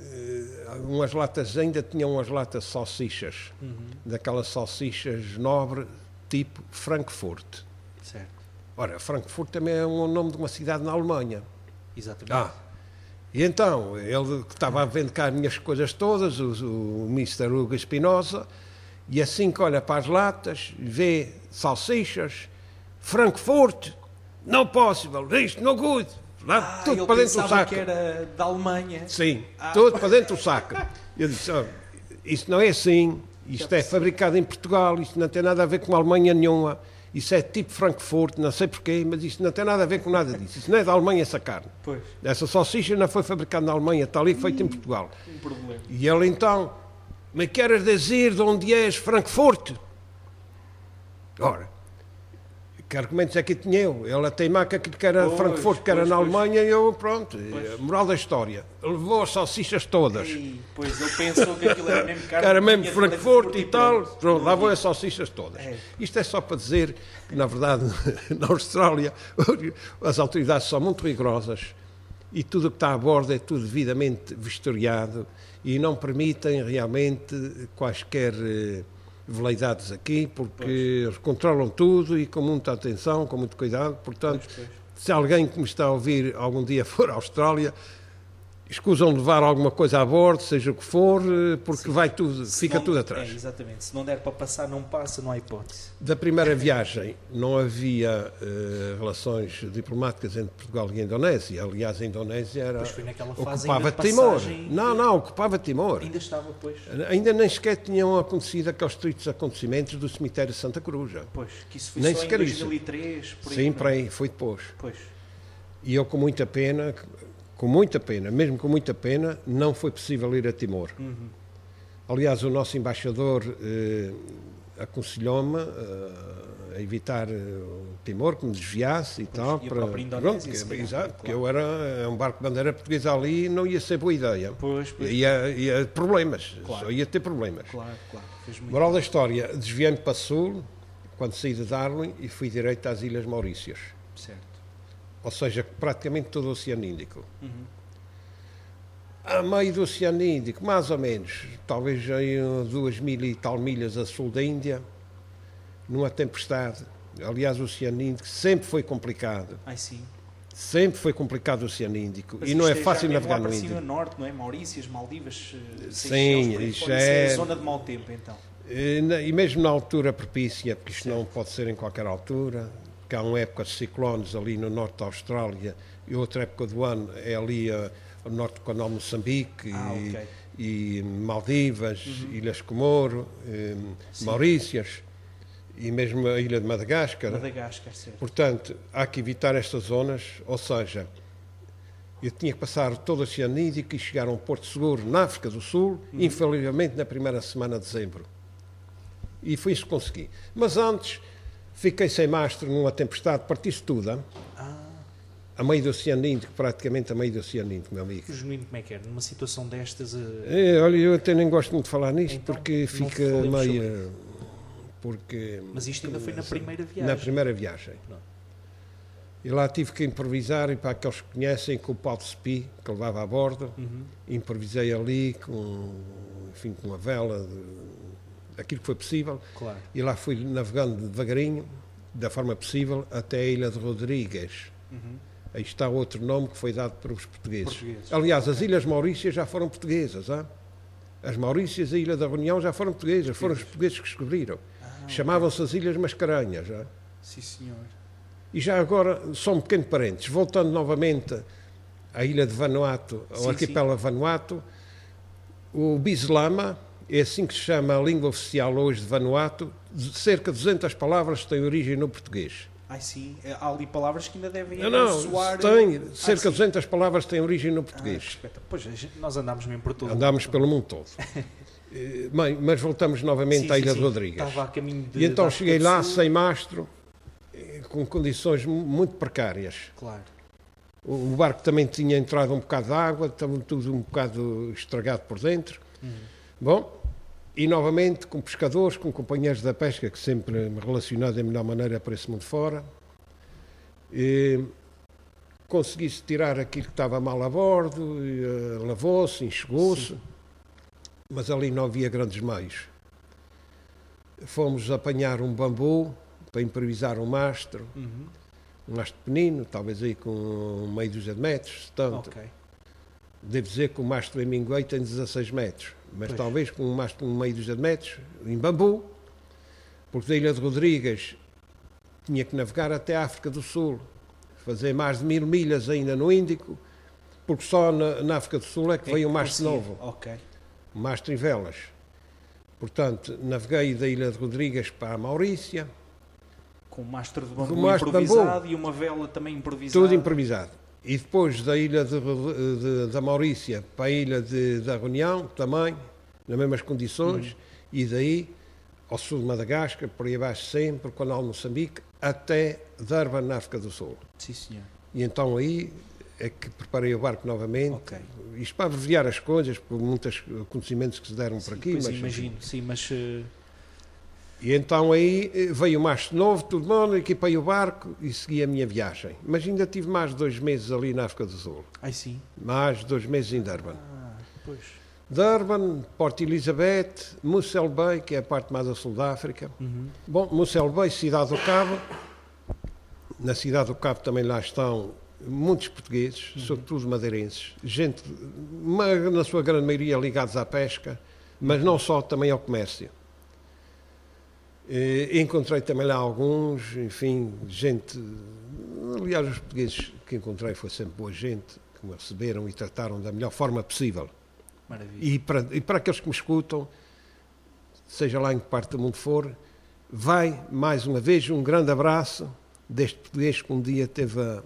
eh, umas latas, ainda tinha umas latas de salsichas, Uhum. daquelas salsichas nobre, tipo Frankfurt. Certo. Ora, Frankfurt também é um nome de uma cidade na Alemanha. Exatamente. Ah, e então, ele que estava a vender cá as minhas coisas todas, o, o Mr. Hugo Espinosa, e assim que olha para as latas, vê salsichas, Frankfurt, não possible, isto no good, lá, Ah, tudo para dentro do saco. que era da Alemanha. Sim, Ah. tudo para dentro do saco. Eu disse, "Oh, isso não é assim, isto é fabricado em Portugal, isto não tem nada a ver com a Alemanha nenhuma, isso é tipo Frankfurt, não sei porquê, mas isto não tem nada a ver com nada disso, isso não é da Alemanha essa carne. Pois, Essa salsicha não foi fabricada na Alemanha, está ali feita em Portugal. um problema. E ele então, me queres dizer de onde és Frankfurt? Ora, que argumentos é que tinha eu? Ele a teimar que era Pois, Frankfurt, que era pois, na pois. Alemanha, e eu, pronto, eh, moral da história. Levou as salsichas todas. Ei, pois ele pensou que aquilo era mesmo carne. era mesmo Frankfurt e tal, pronto. vão as salsichas todas. É. Isto é só para dizer que, na verdade, na Austrália, as autoridades são muito rigorosas e tudo o que está a bordo é tudo devidamente vistoriado e não permitem realmente quaisquer eh, veleidades aqui, porque eles controlam tudo e com muita atenção, com muito cuidado. Portanto, Pois, pois. se alguém que me está a ouvir algum dia for à Austrália, escusam levar alguma coisa a bordo, seja o que for, eh, porque vai tudo, Se fica não- tudo atrás. É, exatamente. Se não der para passar, não passa, não há hipótese. Da primeira viagem não havia eh, relações diplomáticas entre Portugal e a Indonésia. Aliás, a Indonésia era, Pois foi naquela fase ocupava Timor. Não, não, ocupava Timor. Ainda estava, pois. Ainda nem sequer tinham acontecido aqueles tristes acontecimentos do cemitério de Santa Cruz. Pois, que isso foi Nem só em sequer isso. 2003, por aí. Sim, é? para aí, foi depois. Pois, E eu, com muita pena, com muita pena, mesmo com muita pena, não foi possível ir a Timor. Uhum. Aliás, o nosso embaixador eh, aconselhou-me eh, a evitar eh, o Timor, que me desviasse e tal. a própria Indonésia, pronto, que- exato, claro. porque eu era é um barco de bandeira portuguesa ali e não ia ser boa ideia. pois, pois. Ia, ia problemas, Claro. só ia ter problemas. Claro, claro. Moral da história, desviei-me para sul, quando saí de Darwin, e fui direito às Ilhas Maurícias. Certo. Ou seja, praticamente todo o Oceano Índico. Uhum. A meio do Oceano Índico, mais ou menos, talvez aí uh, duas mil e tal milhas a sul da Índia, numa tempestade. Aliás, o Oceano Índico sempre foi complicado. Ai sim. Sempre foi complicado o Oceano Índico. Mas e não é isto fácil navegar no para cima Índico. norte, não é? Maurícias, Maldivas, eh, Sim. Isso é é- zona de mau tempo, então. E na- E mesmo na altura propícia, porque isto não pode ser em qualquer altura, que há uma época de ciclones ali no norte da Austrália e outra época do ano é ali ao norte do canal Moçambique Ah, e, ok. e Maldivas, Ilhas Comoro, eh, Sim. Maurícias e mesmo a ilha de Madagascar. Madagascar, certo. Portanto, há que evitar estas zonas, ou seja, eu tinha que passar todo o Oceano Índico e chegar a um porto seguro na África do Sul, Uhum. infalivelmente na primeira semana de dezembro. E foi isso que consegui. Mas antes, fiquei sem mastro numa tempestade, parti-se tudo? Ah, a meio do Oceano Índico, praticamente a meio do Oceano Índico, meu amigo. genuíno como é que era? Numa situação destas. eh, É, olha, eu até nem gosto muito de falar nisto, Então, porque não fica meio... Porque... Mas isto ainda foi na primeira Na viagem. primeira viagem. Pronto. E lá tive que improvisar, e para aqueles que conhecem, com o pau de spi que levava a bordo, Uhum. improvisei ali com, enfim, com uma vela, de, aquilo que foi possível, Claro. e lá fui navegando devagarinho, da forma possível, até a Ilha de Rodrigues. Uhum. Aí está outro nome que foi dado pelos portugueses. Portugueses. Aliás, as Ilhas Maurícias já foram portuguesas. hã? As Maurícias e a Ilha da Reunião já foram portuguesas, foram os portugueses que descobriram. Ah, Chamavam-se as Ilhas Mascarenhas. Sim, senhor. E já agora, só um pequeno parênteses, voltando novamente à ilha de Vanuatu, ao Sim, arquipélago Vanuatu, o Bislama, é assim que se chama a língua oficial hoje de Vanuatu, de cerca de 200 palavras têm origem no português. Ai, sim. É, Há ali palavras que ainda devem Não, não, soar... tem, Ah, cerca sim. de 200 palavras têm origem no Ah, português. espetáculo. Pois, nós andámos mesmo por todo Andámos pelo mundo todo. Eh, Bem, mas voltamos novamente Sim, à sim, Ilha sim. de Rodrigues. Estava a caminho de... E então cheguei lá sem mastro, eh, com condições mu- muito precárias. Claro. O o barco também tinha entrado um bocado de água, estava tudo um bocado estragado por dentro. Uhum. Bom, e novamente com pescadores, com companheiros da pesca, que sempre me relacionado da melhor maneira para esse mundo fora. E consegui-se tirar aquilo que estava mal a bordo, eh, lavou-se, enxugou-se, mas ali não havia grandes meios. Fomos apanhar um bambu para improvisar um mastro, Uhum. um mastro pequenino, talvez aí com meio dúzia de metros, tanto. Ok. Devo dizer que o mastro em Minguei tem 16 metros, mas Pois. talvez com um mastro com meio dúzia de metros, em bambu, porque da Ilha de Rodrigues tinha que navegar até a África do Sul, fazer mais de mil milhas ainda no Índico, porque só na, na África do Sul é que É veio que um mastro novo, Ok. um mastro em velas. Portanto, naveguei da Ilha de Rodrigues para a Maurícia, Com um mastro de bambu de improvisado e uma vela também improvisada. tudo improvisado. E depois da ilha de, de- da Maurícia para a ilha de, da Reunião, também, nas mesmas condições, e daí ao sul de Madagascar, por aí abaixo sempre, Canal Moçambique, até Durban, na África do Sul. Sim, senhor. E então aí é que preparei o barco novamente, Ok. isto para abreviar as coisas, por muitos acontecimentos que se deram por Sim, aqui. pois mas, imagino, sim, mas... eh, E então aí eh, veio o mastro novo, tudo bom, equipei o barco e segui a minha viagem. Mas ainda tive mais de dois meses ali na África do Sul. Ai, sim. Mais dois meses em Durban. Ah, pois. Durban, Port Elizabeth, Mossel Bay, que é a parte mais a sul da África. Uhum. Bom, Mossel Bay, Cidade do Cabo. Na Cidade do Cabo também lá estão muitos portugueses, sobretudo madeirenses. Gente, na sua grande maioria, ligados à pesca, mas não só, também ao comércio. Eh, Encontrei também lá alguns, enfim, gente. Aliás, os portugueses que encontrei foi sempre boa gente, que me receberam e trataram da melhor forma possível. Maravilha. E para, e para aqueles que me escutam, seja lá em que parte do mundo for, vai mais uma vez um grande abraço deste português que um dia teve a,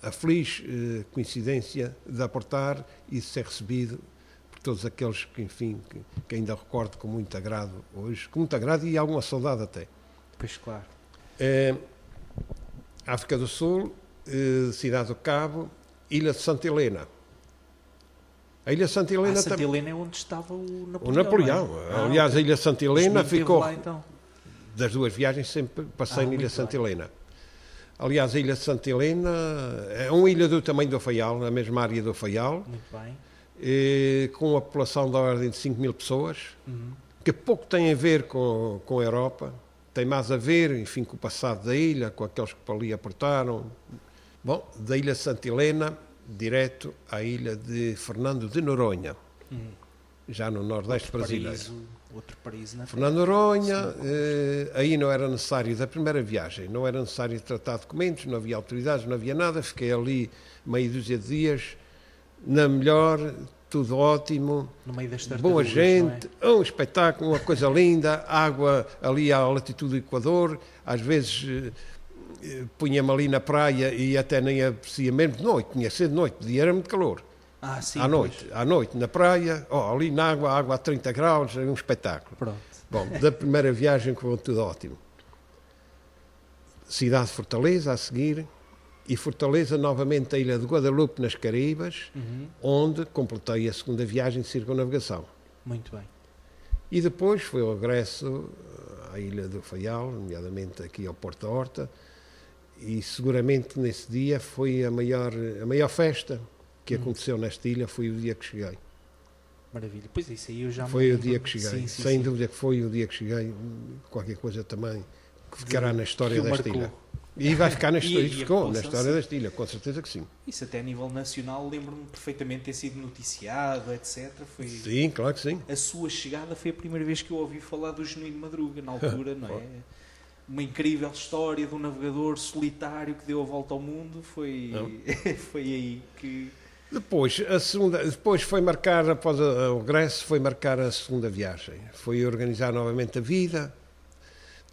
a feliz eh, coincidência de aportar e de ser recebido todos aqueles que, enfim, que, que ainda recordo com muito agrado hoje, com muito agrado e alguma saudade até. Pois, claro. Eh, África do Sul, eh, Cidade do Cabo, Ilha de Santa Helena. A Ilha Santa Ah, Helena Santa também. Helena é onde estava o Napoleão. O Napoleão. não é? Ah, Aliás, a ok. Ilha Santa Helena ficou. lá, então. Das duas viagens sempre passei Ah, na Ilha Santa bem. Helena. Aliás, a Ilha de Santa Helena é uma ilha do tamanho do Faial, na mesma área do Faial, Muito bem. Eh, com uma população da ordem de 5 mil pessoas, Uhum. que pouco tem a ver com, com a Europa, tem mais a ver, enfim, com o passado da ilha, com aqueles que para ali aportaram. Bom, da Ilha Santa Helena, direto à ilha de Fernando de Noronha, Uhum. já no Nordeste brasileiro. Paraíso, outro paraíso na Fernando Noronha, eh, aí não era necessário, da primeira viagem, não era necessário tratar documentos, não havia autoridades, não havia nada, fiquei ali meia dúzia de dias, na melhor, tudo ótimo, No meio das boa tartarugas, gente, é? um espetáculo, uma coisa linda, água ali à latitude do Equador, às vezes eh, eh, punha-me ali na praia e até nem aprecia mesmo de noite, tinha ser de noite, de dia era muito calor. Ah, sim. à pois. noite, à noite, na praia, ó, ali na água, água a 30 graus, é um espetáculo. Pronto. Bom, da primeira viagem correu tudo ótimo. Cidade de Fortaleza a seguir, e Fortaleza novamente a ilha de Guadalupe nas Caraíbas, Uhum. onde completei a segunda viagem de circunnavegação. Muito bem. E depois foi o regresso à ilha do Faial, nomeadamente aqui ao Porto da Horta, e seguramente nesse dia foi a maior, a maior festa que Hum. aconteceu nesta ilha, foi o dia que cheguei. Maravilha. Pois isso aí eu já Foi o dia que cheguei, Sim, sim, sem sim. dúvida que foi o dia que cheguei, qualquer coisa também que ficará na história desta marcou. ilha. E vai ficar na E- história, e a ficou na história desta ilha, com certeza que sim. Isso até a nível nacional, lembro-me perfeitamente de ter sido noticiado, etc. Foi... Sim, claro que sim. A sua chegada foi a primeira vez que eu ouvi falar do Genuíno Madruga, na altura, não é? Uma incrível história de um navegador solitário que deu a volta ao mundo. Foi, foi aí que. Depois, a segunda, depois foi marcar, após o regresso, foi marcar a segunda viagem. Foi organizar novamente a vida,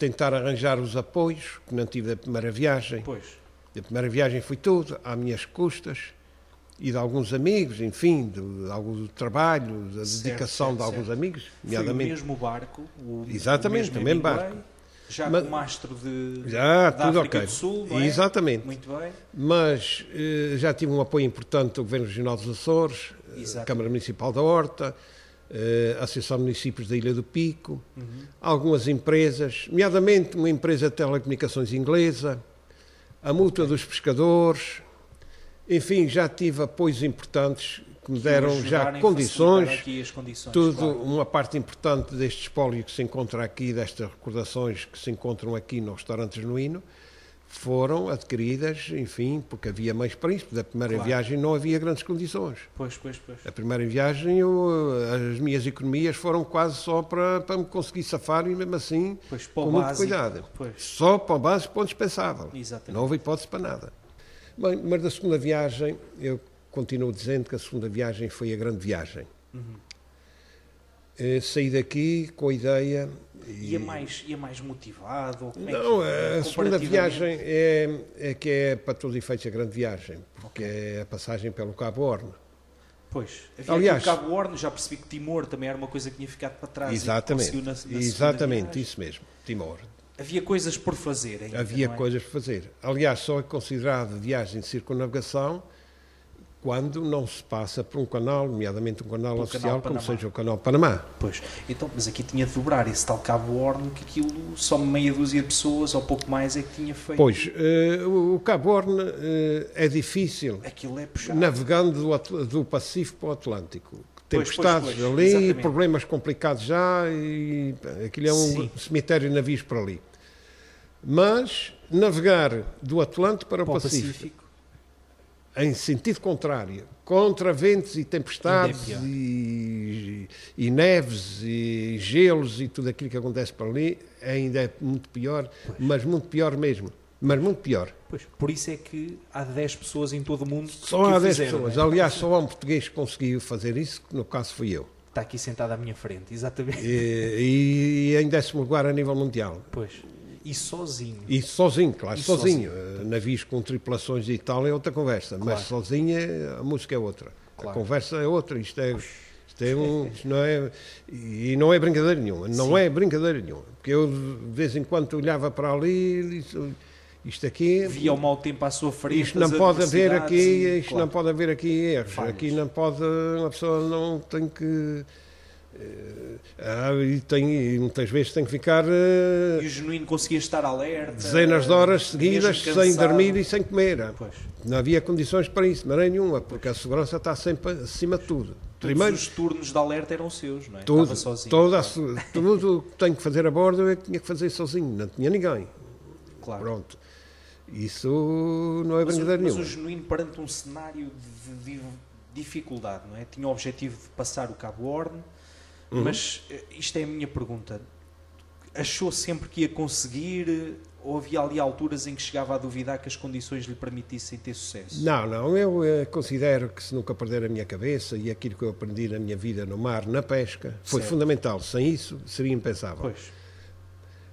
tentar arranjar os apoios, que não tive da primeira viagem. Pois, A primeira viagem foi tudo, às minhas custas, e de alguns amigos, enfim, de, algum trabalho, da Certo, dedicação certo, de alguns certo. amigos, foi o mesmo barco. O, Exatamente, o mesmo Hemingway, barco. Já Mas- com o mastro de, Já, da tudo África ok. do Sul, é? Exatamente. Muito bem. Mas eh, já tive um apoio importante do Governo Regional dos Açores, a Exato. Câmara Municipal da Horta, eh, a Associação de Municípios da Ilha do Pico, Uhum. algumas empresas, nomeadamente uma empresa de telecomunicações inglesa, a Mútua dos Pescadores, enfim, já tive apoios importantes que me deram já condições, condições, tudo, claro. uma parte importante deste espólio que se encontra aqui, destas recordações que se encontram aqui no restaurante Genuíno, foram adquiridas, enfim, porque havia para isso. Da primeira Claro. viagem não havia grandes condições. Pois, pois, pois. A primeira viagem, eu, as minhas economias foram quase só para, para me conseguir safar e mesmo assim, Pois, com muito básico. cuidado. Pois, Só para o básico, para o indispensável. exatamente. Não houve hipótese para nada. Bem, mas da segunda viagem, eu continuo dizendo que a segunda viagem foi a grande viagem. Uhum. Eh, saí daqui com a ideia. Ia mais, ia mais motivado? Como é Não, que, a segunda viagem é, é que é para todos os efeitos a grande viagem, porque é a passagem pelo Cabo Horno. Pois. Havia Aliás- aqui o Cabo Horno, já percebi que Timor também era uma coisa que tinha ficado para trás. e Exatamente, na- na exatamente, isso mesmo, Timor. Havia coisas por fazer ainda, Havia é? coisas para fazer. Aliás, só é considerado viagem de circunnavegação quando não se passa por um canal, nomeadamente um canal Pelo oficial, canal como seja o canal Panamá. Pois. Então, mas aqui tinha de dobrar esse tal Cabo Horno que aquilo só meia dúzia de pessoas ou pouco mais é que tinha feito. Pois, eh, o Cabo Horno eh, é difícil Aquilo é puxado. navegando do, do Pacífico para o Atlântico. Pois, Tempestades pois, pois, ali, exatamente. problemas complicados já, e aquilo é um Sim. cemitério de navios por ali. Mas navegar do Atlântico para o Para o Pacífico, Pacífico. Em sentido contrário, contra ventos e tempestades é e, e neves e gelos e tudo aquilo que acontece por ali, ainda é muito pior, mas muito pior mesmo. Mas muito pior. Pois. Por isso é que há 10 pessoas em todo o mundo que Só o há 10 fizeram, pessoas. não é? Aliás, só há um português que conseguiu fazer isso, que no caso fui eu. Está aqui sentado à minha frente, exatamente. E, e em décimo lugar a nível mundial. Pois. E sozinho. E sozinho, claro, E sozinho. Eh, Navios com tripulações e tal é outra conversa, Claro. mas sozinho é- a música é outra. Claro. A conversa é outra. Isto é, isto é um. Isto não é, e não é brincadeira nenhuma. Não Sim. é brincadeira nenhuma. Porque eu de vez em quando olhava para ali e disse, isto aqui. Via o mau tempo à sua frente. Isto não pode haver aqui, isto claro. não pode haver aqui erros. Falhas. Aqui não pode, uma pessoa não tem que. Eh, ah, e, tem, e muitas vezes tem que ficar eh, E o genuíno conseguia estar alerta. dezenas de horas seguidas sem dormir e sem comer. Pois. Não havia condições para isso, maneira nenhuma, porque a segurança está sempre acima de tudo. Todos Primeiro, os turnos de alerta eram seus, não é? tudo, Estava sozinho. toda a claro. tudo o que tenho que fazer a bordo eu tinha que fazer sozinho, não tinha ninguém. claro. Pronto. Isso não é brincadeira mas o nenhuma. genuíno perante um cenário de, de dificuldade, não é? Tinha o objetivo de passar o Cabo Horn, Uhum. mas eh, isto é a minha pergunta. Achou sempre que ia conseguir ou havia ali alturas em que chegava a duvidar que as condições lhe permitissem ter sucesso? Não, não, eu eh, considero que se nunca perder a minha cabeça e aquilo que eu aprendi na minha vida no mar, na pesca, foi Certo. fundamental. Sem isso, seria impensável. Pois,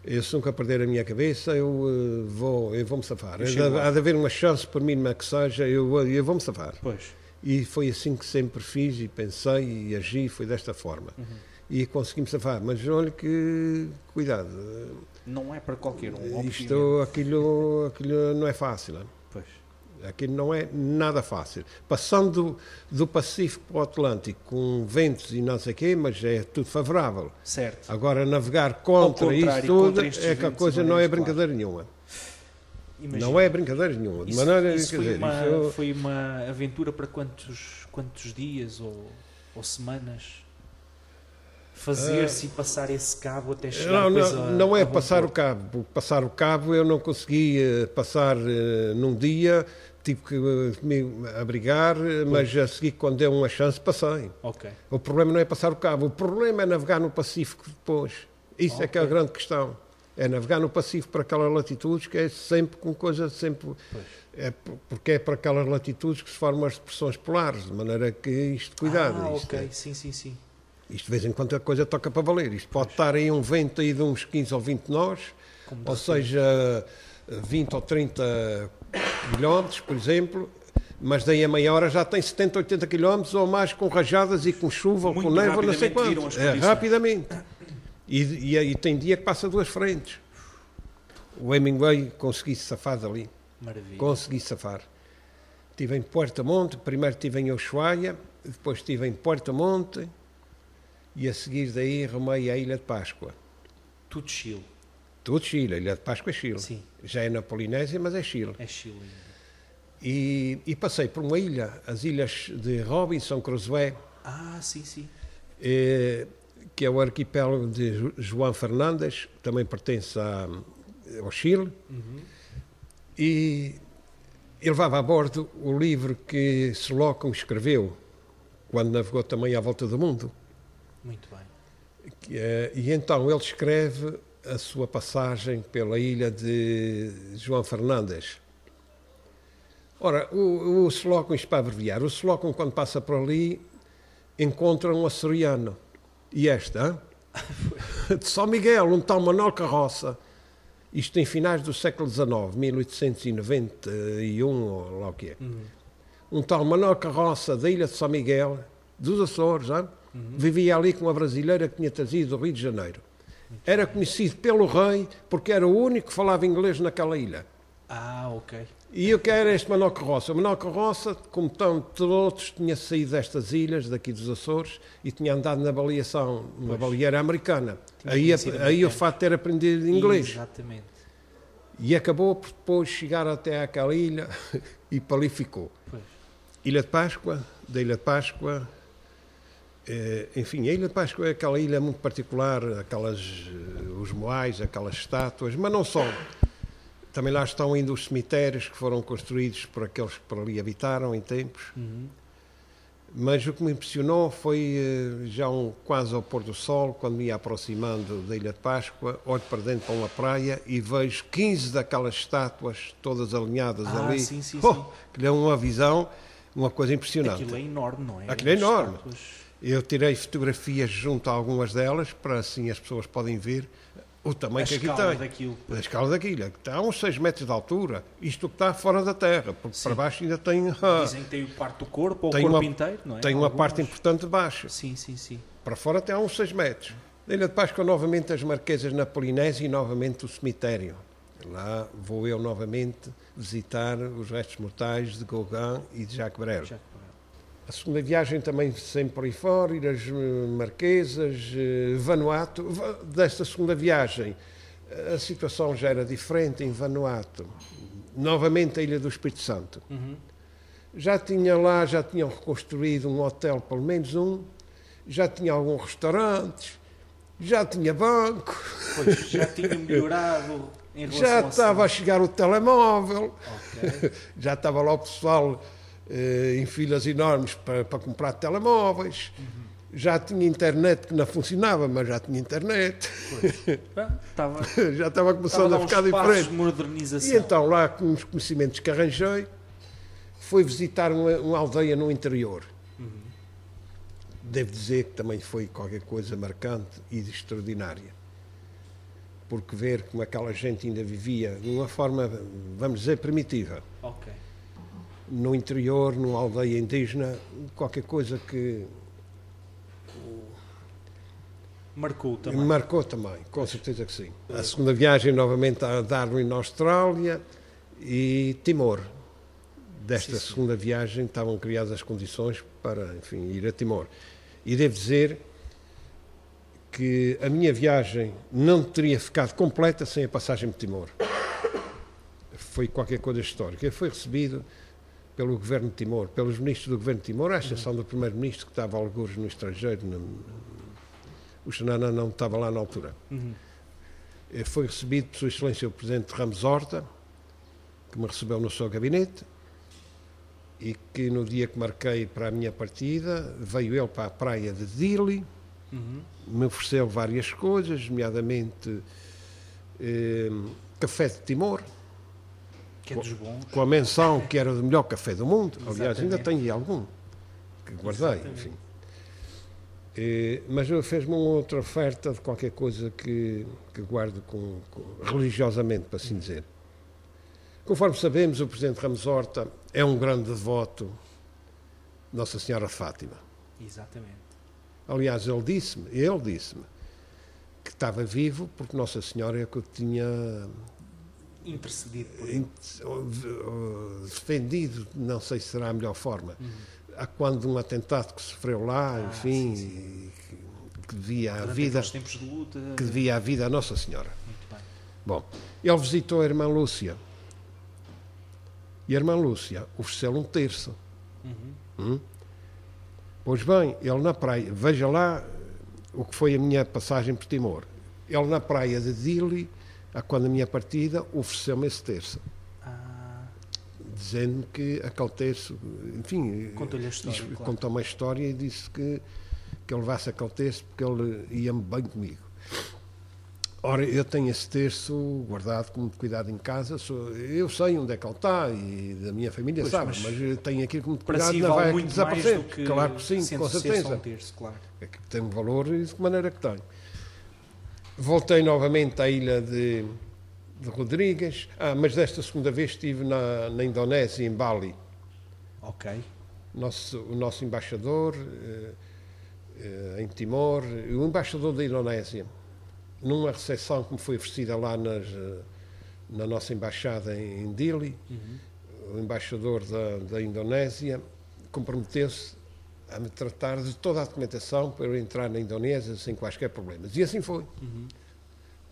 Eu, se nunca perder a minha cabeça, eu eh, vou, eu vou-me safar. Eu Há há de haver uma chance, por mínima que seja, eu, vou- eu vou-me safar. pois. E foi assim que sempre fiz e pensei e agi, foi desta forma. Uhum. E consegui-me safar. Mas olha que, cuidado, Não é para qualquer um, obviamente. isto, aquilo, aquilo não é fácil. hein? Pois. Aquilo não é nada fácil. Passando do, do Pacífico para o Atlântico com ventos e não sei o quê, mas é tudo favorável. Certo. Agora, navegar contra isso tudo é que a coisa não é brincadeira nenhuma. Imagina. Não é brincadeira nenhuma. De Isso, maneira, isso foi, dizer, uma, isso- foi uma aventura para quantos, quantos dias ou, ou semanas? Fazer-se e passar esse cabo até chegar Não, não, a- não é a passar o cabo. Passar o cabo eu não consegui passar eh, num dia, tive que eh, me abrigar, eh, mas a seguir, quando deu uma chance, passei. Ok. O problema não é passar o cabo, o problema é navegar no Pacífico depois. Isso é que é a grande questão. É navegar no Pacífico para aquelas latitudes que é sempre com coisa sempre. Pois. É por- porque é para aquelas latitudes que se formam as depressões polares, de maneira que isto, cuidado. Ah, isto, ok. é- Sim, sim, sim. Isto de vez em quando a coisa toca para valer. Isto pode estar aí um vento aí de uns 15 ou 20 nós, Como ou seja, 20 ou 30 quilómetros, por exemplo, mas daí a meia hora já tem 70, 80 quilómetros ou mais com rajadas e com chuva ou com Muito névoa, não sei as É, rapidamente. E, e, e tem dia que passa duas frentes. O Hemingway consegui safar dali, Maravilha. consegui safar. Estive em Puerto Monte, primeiro estive em Ushuaia, depois estive em Puerto Monte e a seguir daí remei à Ilha de Páscoa. Tudo Chile. Tudo Chile, a Ilha de Páscoa é Chile. Sim, Já é na Polinésia, mas é Chile. é Chile. E, e passei por uma ilha, as ilhas de Robinson Crusoe, Ah, sim, sim. eh, que é o arquipélago de João Fernandes, também pertence à- ao Chile, Uhum. e ele levava a bordo o livro que Slocum escreveu quando navegou também à volta do mundo. Muito bem. É- E então ele escreve a sua passagem pela ilha de João Fernandes. Ora, o, o Slocum, isto para abreviar, o Slocum quando passa por ali encontra um açoriano. E esta, de São Miguel, um tal Manuel Carroça. Isto em finais do século XIX, 1891, ou lá o que é. Uhum. Um tal Manuel Carroça da ilha de São Miguel, dos Açores, hã? Uhum. vivia ali com uma brasileira que tinha trazido do Rio de Janeiro. Era conhecido pelo rei porque era o único que falava inglês naquela ilha. Ah, ok. E o que era este Manuel Carroça? O Manuel Carroça, como tantos outros, tinha saído destas ilhas, daqui dos Açores, e tinha andado na baleação, numa baleeira americana. Tinha Aí, aí o fato de ter aprendido inglês. Exatamente. E acabou por depois chegar até àquela ilha e para ali ficou. Pois. Ilha de Páscoa, da Ilha de Páscoa, enfim, a Ilha de Páscoa é aquela ilha muito particular, aquelas, eh, os moais, aquelas estátuas, mas não só. Também lá estão ainda os cemitérios que foram construídos por aqueles que por ali habitaram em tempos. Uhum. Mas o que me impressionou foi eh, já um, quase ao pôr do sol, quando me ia aproximando da Ilha de Páscoa, olho para dentro para uma praia e vejo 15 daquelas estátuas todas alinhadas Ah, ali. sim, sim, Oh, sim. que deu uma visão, uma coisa impressionante. Aquilo é enorme, não é? Aquilo é enorme. estátuas. Eu tirei fotografias junto a algumas delas, para assim as pessoas podem ver o tamanho A que aqui tem. daquilo. A escala daquilo, que está a uns 6 metros de altura, isto que está fora da terra, porque Sim. para baixo ainda tem, ah, Dizem que tem parte do corpo ou o corpo uma- inteiro, não é? tem uma parte importante de baixo. Sim, sim, sim. Para fora tem a uns 6 metros. Na Ilha de Páscoa, novamente as Marquesas na Polinésia e novamente o cemitério. Lá vou eu novamente visitar os restos mortais de Gauguin e de Jacques Brel. Já que- A segunda viagem também sempre por aí fora, ir às eh, Marquesas, eh, Vanuatu. Va- Desta segunda viagem, eh, a situação já era diferente em Vanuatu. Novamente a Ilha do Espírito Santo. Uhum. Já tinha lá, já tinham reconstruído um hotel, pelo menos um, já tinha alguns restaurantes, já tinha banco, Pois, já tinha melhorado em relação já estava a chegar o telemóvel, Ok. já estava lá o pessoal em filas enormes para, para comprar telemóveis, já tinha internet que não funcionava, mas já tinha internet, Ah, Estava, já estava começando a ficar diferente. de modernização. E então, lá com os conhecimentos que arranjei, fui visitar uma, uma aldeia no interior. Devo dizer que também foi qualquer coisa marcante e extraordinária. Porque ver como aquela gente ainda vivia de uma forma, vamos dizer, primitiva. Ok. No interior, numa aldeia indígena, qualquer coisa que Marcou também. marcou também, com certeza que sim. A segunda viagem novamente a Darwin, na Austrália e Timor. Desta Sim, sim. segunda viagem estavam criadas as condições para, enfim, ir a Timor. E devo dizer que a minha viagem não teria ficado completa sem a passagem de Timor. Foi qualquer coisa histórica. Eu fui recebido pelo governo de Timor, pelos ministros do governo de Timor, à exceção do primeiro-ministro que estava a algures no estrangeiro, no, o Xanana não estava lá na altura. Uhum. Eh, Foi recebido por Sua Excelência o Presidente Ramos Horta, que me recebeu no seu gabinete, e que no dia que marquei para a minha partida, veio ele para a praia de Dili, Uhum. me ofereceu várias coisas, nomeadamente eh, café de Timor, Que é dos bons. com a menção que era o melhor café do mundo. Aliás, ainda Exatamente. tenho algum que guardei, Exatamente. enfim. Eh, mas fez-me uma outra oferta de qualquer coisa que, que guardo com, com- religiosamente, para assim dizer. Conforme sabemos, o Presidente Ramos Horta é um grande devoto de Nossa Senhora Fátima. Exatamente. Aliás, ele disse-me, ele disse-me, que estava vivo porque Nossa Senhora é que o tinha Intercedido por ele. defendido, não sei se será a melhor forma. Uhum. Há quando um atentado que sofreu lá, Ah, enfim, sim, e que, que devia a Durante vida, tempos de luta. que devia a vida a Nossa Senhora. Muito bem. Bom, ele visitou a irmã Lúcia. E a irmã Lúcia ofereceu-lhe um terço. Uhum. Hum? Pois bem, ele na praia, veja lá o que foi a minha passagem por Timor. Ele na praia de Dili, a quando a minha partida, ofereceu-me esse terço, Ah, dizendo que aquele terço, enfim, Contou-lhe a história, claro. contou uma história e disse que, que eu levasse aquele terço porque ele ia-me bem comigo. Ora, eu tenho esse terço guardado com muito cuidado em casa. sou- eu sei onde é que ele está e da minha família Pois, sabe, mas mas, tenho aquilo com muito cuidado si não vai aqui muito desaparecer. que Claro que sim, com certeza. um terço, claro. É que tem valor e de que maneira que tem. Voltei novamente à ilha de, de Rodrigues, ah, mas desta segunda vez estive na, na Indonésia, em Bali. Ok. Nosso, o nosso embaixador eh, eh, em Timor, o embaixador da Indonésia, numa recepção que me foi oferecida lá nas, eh, na nossa embaixada em, em Dili, Uhum. o embaixador da, da Indonésia comprometeu-se a me tratar de toda a documentação para eu entrar na Indonésia sem quaisquer problemas. E assim foi.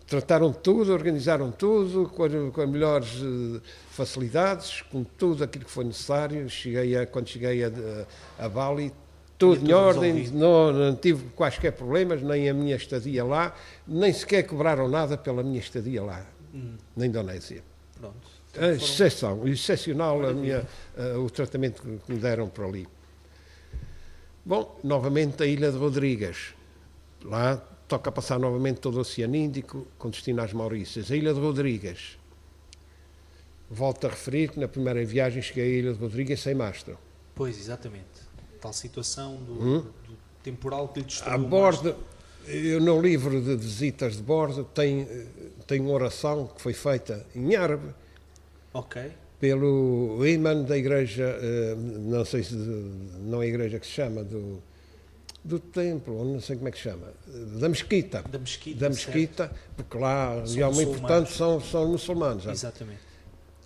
Trataram de tudo, organizaram tudo, com, a- com as melhores eh, facilidades, com tudo aquilo que foi necessário. Cheguei a, quando cheguei a, a, Bali, tudo em ordem, não, não tive quaisquer problemas, nem a minha estadia lá, nem sequer cobraram nada pela minha estadia lá, Hum, na Indonésia. pronto. É Foram- exceção, excepcional a minha, eh, o tratamento que que me deram por ali. Bom, novamente a Ilha de Rodrigues. Lá toca passar novamente todo o Oceano Índico, com destino às Maurícias. A Ilha de Rodrigues. Volto a referir que na primeira viagem cheguei à Ilha de Rodrigues sem mastro. Pois, exatamente. Tal situação do, Hum? do temporal que lhe destruiu A bordo, eu no livro de visitas de bordo tem, eh, tem uma oração que foi feita em árabe. Ok. Pelo imã da igreja, eh, não sei se não é a igreja que se chama, do, do templo, não sei como é que se chama, da mesquita. Da mesquita. Da mesquita, porque lá São realmente importante são, são muçulmanos. já. Exatamente.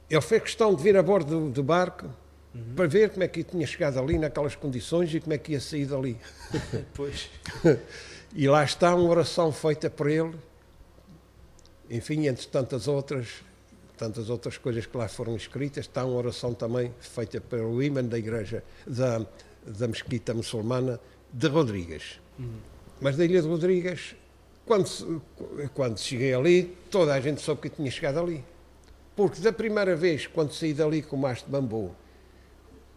Ele fez questão de vir a bordo do, do barco Uhum. para ver como é que tinha chegado ali naquelas condições e como é que ia sair dali. Pois. E lá está uma oração feita por ele, enfim, entre tantas outras, tantas outras coisas que lá foram escritas, está uma oração também feita pelo imã da igreja, da, da mesquita muçulmana de Rodrigues. Uhum. Mas da ilha de Rodrigues, quando, quando cheguei ali, toda a gente soube que tinha chegado ali. Porque da primeira vez, quando saí dali com o mastro de bambu,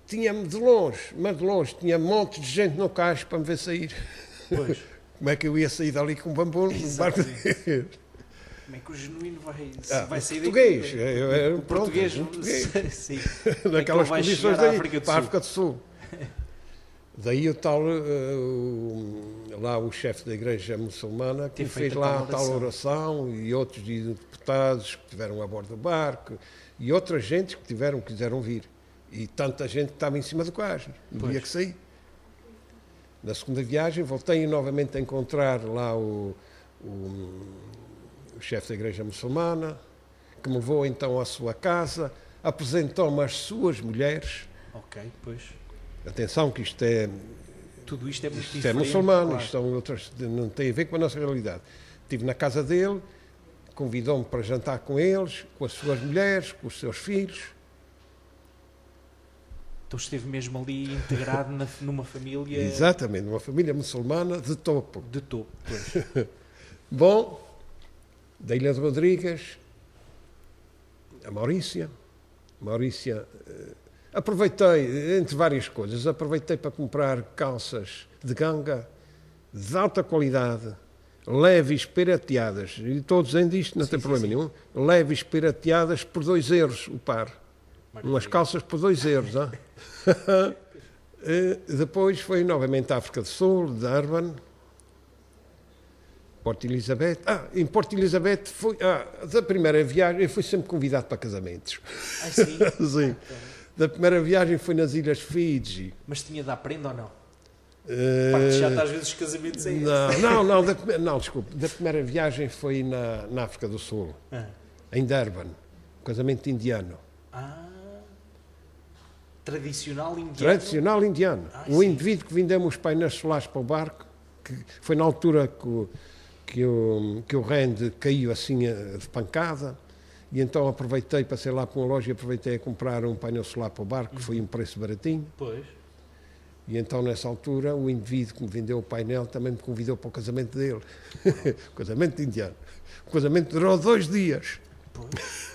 tinha-me de longe, mas de longe, tinha montes de gente no cais para me ver sair. Pois. Como é que eu ia sair dali com um bambu no barco de... Como é que o genuíno vai, Ah, vai sair português, daqui? eu era o pronto, português, um português. sim. naquelas vai condições daí, África do para a Sul. África do Sul. Daí o tal, o- lá o chefe da igreja muçulmana, que Ter fez lá a tal oração e outros deputados que estiveram a bordo do barco e outras gentes que tiveram, quiseram vir. E tanta gente que estava em cima do cais, no Pois. dia que saí. Na segunda viagem voltei novamente a encontrar lá o, o chefe da igreja muçulmana, que me levou então à sua casa, apresentou-me as suas mulheres. Ok, pois. Atenção que isto é, Tudo isto é muito isto é muçulmano, claro. isto são outras, não tem a ver com a nossa realidade. Estive na casa dele, convidou-me para jantar com eles, com as suas mulheres, com os seus filhos. Então esteve mesmo ali integrado na- numa família Exatamente, uma família muçulmana de topo. de topo. Pois. Bom, da Ilha de Rodrigues, a Maurícia. Maurícia, eh, aproveitei, entre várias coisas, aproveitei para comprar calças de ganga de alta qualidade, leves pirateadas, e estou dizendo isto, não Sim, tem problema sim. nenhum, leves pirateadas por 2 euros o par. Umas Maravilha. calças por 2 euros. hã? Eh, Depois foi novamente à África do Sul, Durban, Porto Elizabeth. Ah, em Porto Elizabeth, foi, ah, da primeira viagem, eu fui sempre convidado para casamentos. Ai, sim. Sim. Da primeira viagem foi nas Ilhas Fiji. Mas tinha de dar prenda ou não? Eh, Parte chata às vezes os casamentos esse. não, não, não, da, não, desculpe. Da primeira viagem foi na, na África do Sul, Ah. em Durban, um casamento indiano. Ah. Tradicional indiano. Tradicional indiano. Ah, o sim. indivíduo que vendeu os painéis solares para o barco, que foi na altura que o, que o, que o rende caiu assim eh, de pancada, e então aproveitei, passei lá para uma loja e aproveitei a comprar um painel solar para o barco, que foi um preço baratinho, Pois. e então nessa altura o indivíduo que me vendeu o painel também me convidou para o casamento dele. o casamento indiano. O casamento durou dois dias. Pois.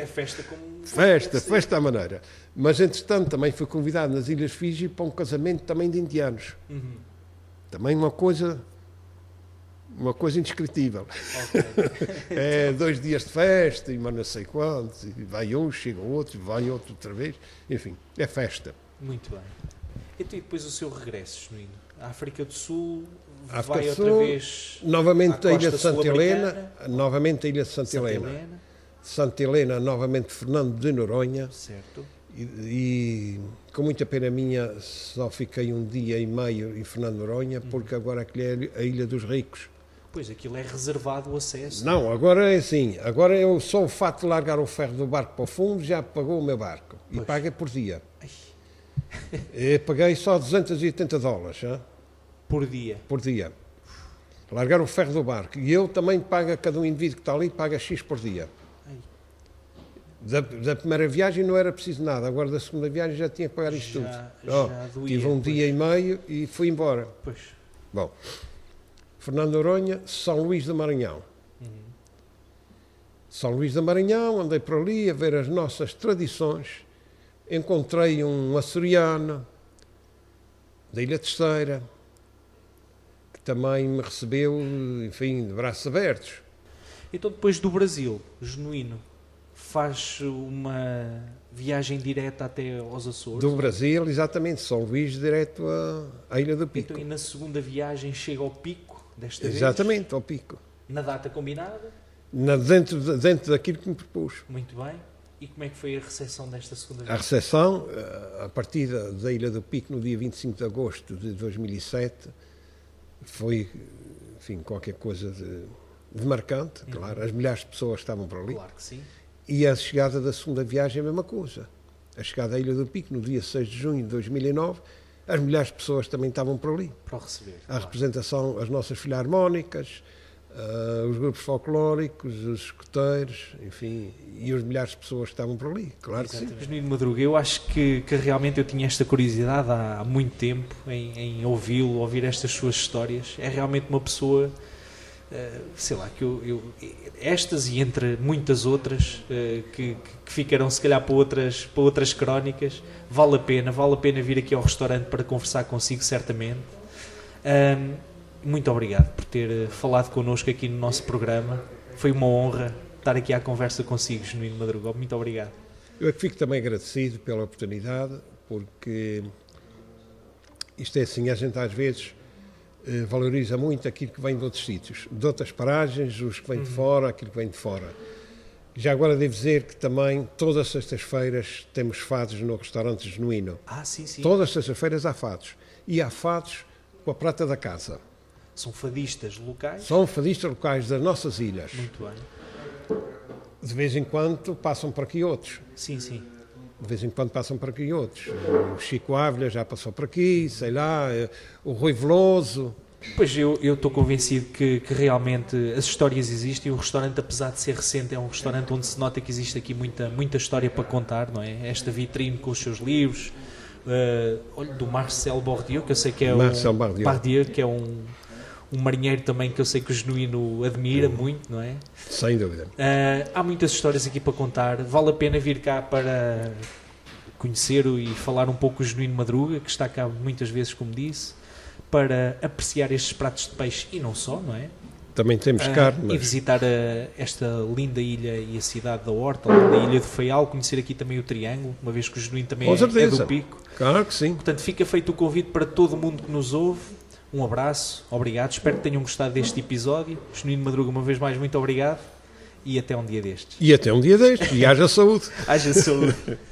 É festa como. Festa, festa à maneira. Mas, entretanto, também fui convidado nas Ilhas Fiji para um casamento também de indianos. Uhum. Também uma coisa, uma coisa indescritível. Ok. É dois dias de festa e mas não sei quantos, e vai um, chega outro, vai outro outra vez. Enfim, é festa. Muito bem. Então, e depois o seu regresso, Genuíno? A África do Sul África vai do outra Sul, vez Novamente a Ilha de Santa. Helena, novamente a Ilha de Santa, Santa Helena. Helena. Santa Helena, novamente Fernando de Noronha. Certo. E, e, com muita pena minha, só fiquei um dia e meio em Fernando de Noronha, porque agora aquilo é a Ilha dos Ricos. Pois aquilo é reservado o acesso. Não, agora é assim. Agora eu só o fato de largar o ferro do barco para o fundo já pagou o meu barco. E Pois. paga por dia. Eu paguei só 280 dólares hã, Por dia. por dia. Largar o ferro do barco. E eu também pago, cada um indivíduo que está ali, paga X por dia. Da, da primeira viagem não era preciso nada, agora da segunda viagem já tinha que pagar isto Já- tudo. Oh, já doía, tive um pois. dia e meio e fui embora. Pois. Bom, Fernando Noronha, São Luís do Maranhão. Uhum. São Luís do Maranhão, andei por ali a ver as nossas tradições. Encontrei um açoriano da Ilha Terceira, que também me recebeu, enfim, de braços abertos. Então depois do Brasil, genuíno, faz uma viagem direta até aos Açores. Do Brasil, exatamente, São Luís, direto à, à Ilha do Pico. Então e na segunda viagem chega ao pico, desta Exatamente, ao Pico. vez, na data combinada. Na- dentro, de- dentro daquilo que me propus. Muito bem. E como é que foi a recepção desta segunda A viagem? recepção, eh, a partida da Ilha do Pico no dia 25 de agosto de 2007, foi, enfim, qualquer coisa de, de marcante, claro. As milhares de pessoas estavam por ali. Claro que sim. E a chegada da segunda viagem, a mesma coisa. A chegada à Ilha do Pico no dia 6 de junho de 2009, as milhares de pessoas também estavam por ali. Para receber. A claro. representação, as nossas filarmónicas, ah, os grupos folclóricos, os escuteiros, enfim, e os milhares de pessoas que estavam por ali, claro que sim. Exatamente. Genuíno Madruga, eu acho que, que realmente eu tinha esta curiosidade há, há muito tempo em, em ouvi-lo, ouvir estas suas histórias. É realmente uma pessoa, eh, sei lá, que eu, eu- estas e entre muitas outras eh, que, que ficarão se calhar para outras, para outras crónicas, vale a pena, vale a pena vir aqui ao restaurante para conversar consigo, certamente. Muito obrigado por ter eh, falado connosco aqui no nosso programa. Foi uma honra estar aqui à conversa consigo, Genuíno Madruga. Muito obrigado. Eu é que fico também agradecido pela oportunidade, porque isto é assim, a gente às vezes eh, valoriza muito aquilo que vem de outros sítios, de outras paragens, os que vêm de fora, aquilo que vem de fora. Já agora devo dizer que também, todas as sextas-feiras, temos fados no restaurante Genuíno. Ah, sim, sim. Todas as sextas-feiras há fados. E há fados com a prata da casa. São fadistas locais. São fadistas locais das nossas ilhas. Muito bem. De vez em quando passam por aqui outros. Sim, sim. De vez em quando passam por aqui outros. O Chico Ávila já passou por aqui, sei lá, eh, o Rui Veloso. Pois eu estou convencido que, que realmente as histórias existem o restaurante, apesar de ser recente, é um restaurante onde se nota que existe aqui muita, muita história para contar, não é? Esta vitrine com os seus livros, uh, olha, do Marcel Bordieu, que eu sei que é Marcel um, Bardieu. Bardieu, que é um, um marinheiro também que eu sei que o Genuíno admira muito, não é? Sem dúvida. Uh, há muitas histórias aqui para contar. Vale a pena vir cá para conhecer e falar um pouco o Genuíno Madruga, que está cá muitas vezes, como disse, para apreciar estes pratos de peixe e não só, não é? Também temos Uh, carne, E mas visitar uh, esta linda ilha e a cidade da Horta, a linda ilha do Faial, conhecer aqui também o Triângulo, uma vez que o Genuíno também é, é do Pico. claro que sim. Portanto, fica feito o convite para todo mundo que nos ouve. Um abraço, obrigado. Espero que tenham gostado deste episódio. Genuíno Madruga, uma vez mais, muito obrigado. E até um dia destes. E até um dia deste. E haja saúde. Haja saúde.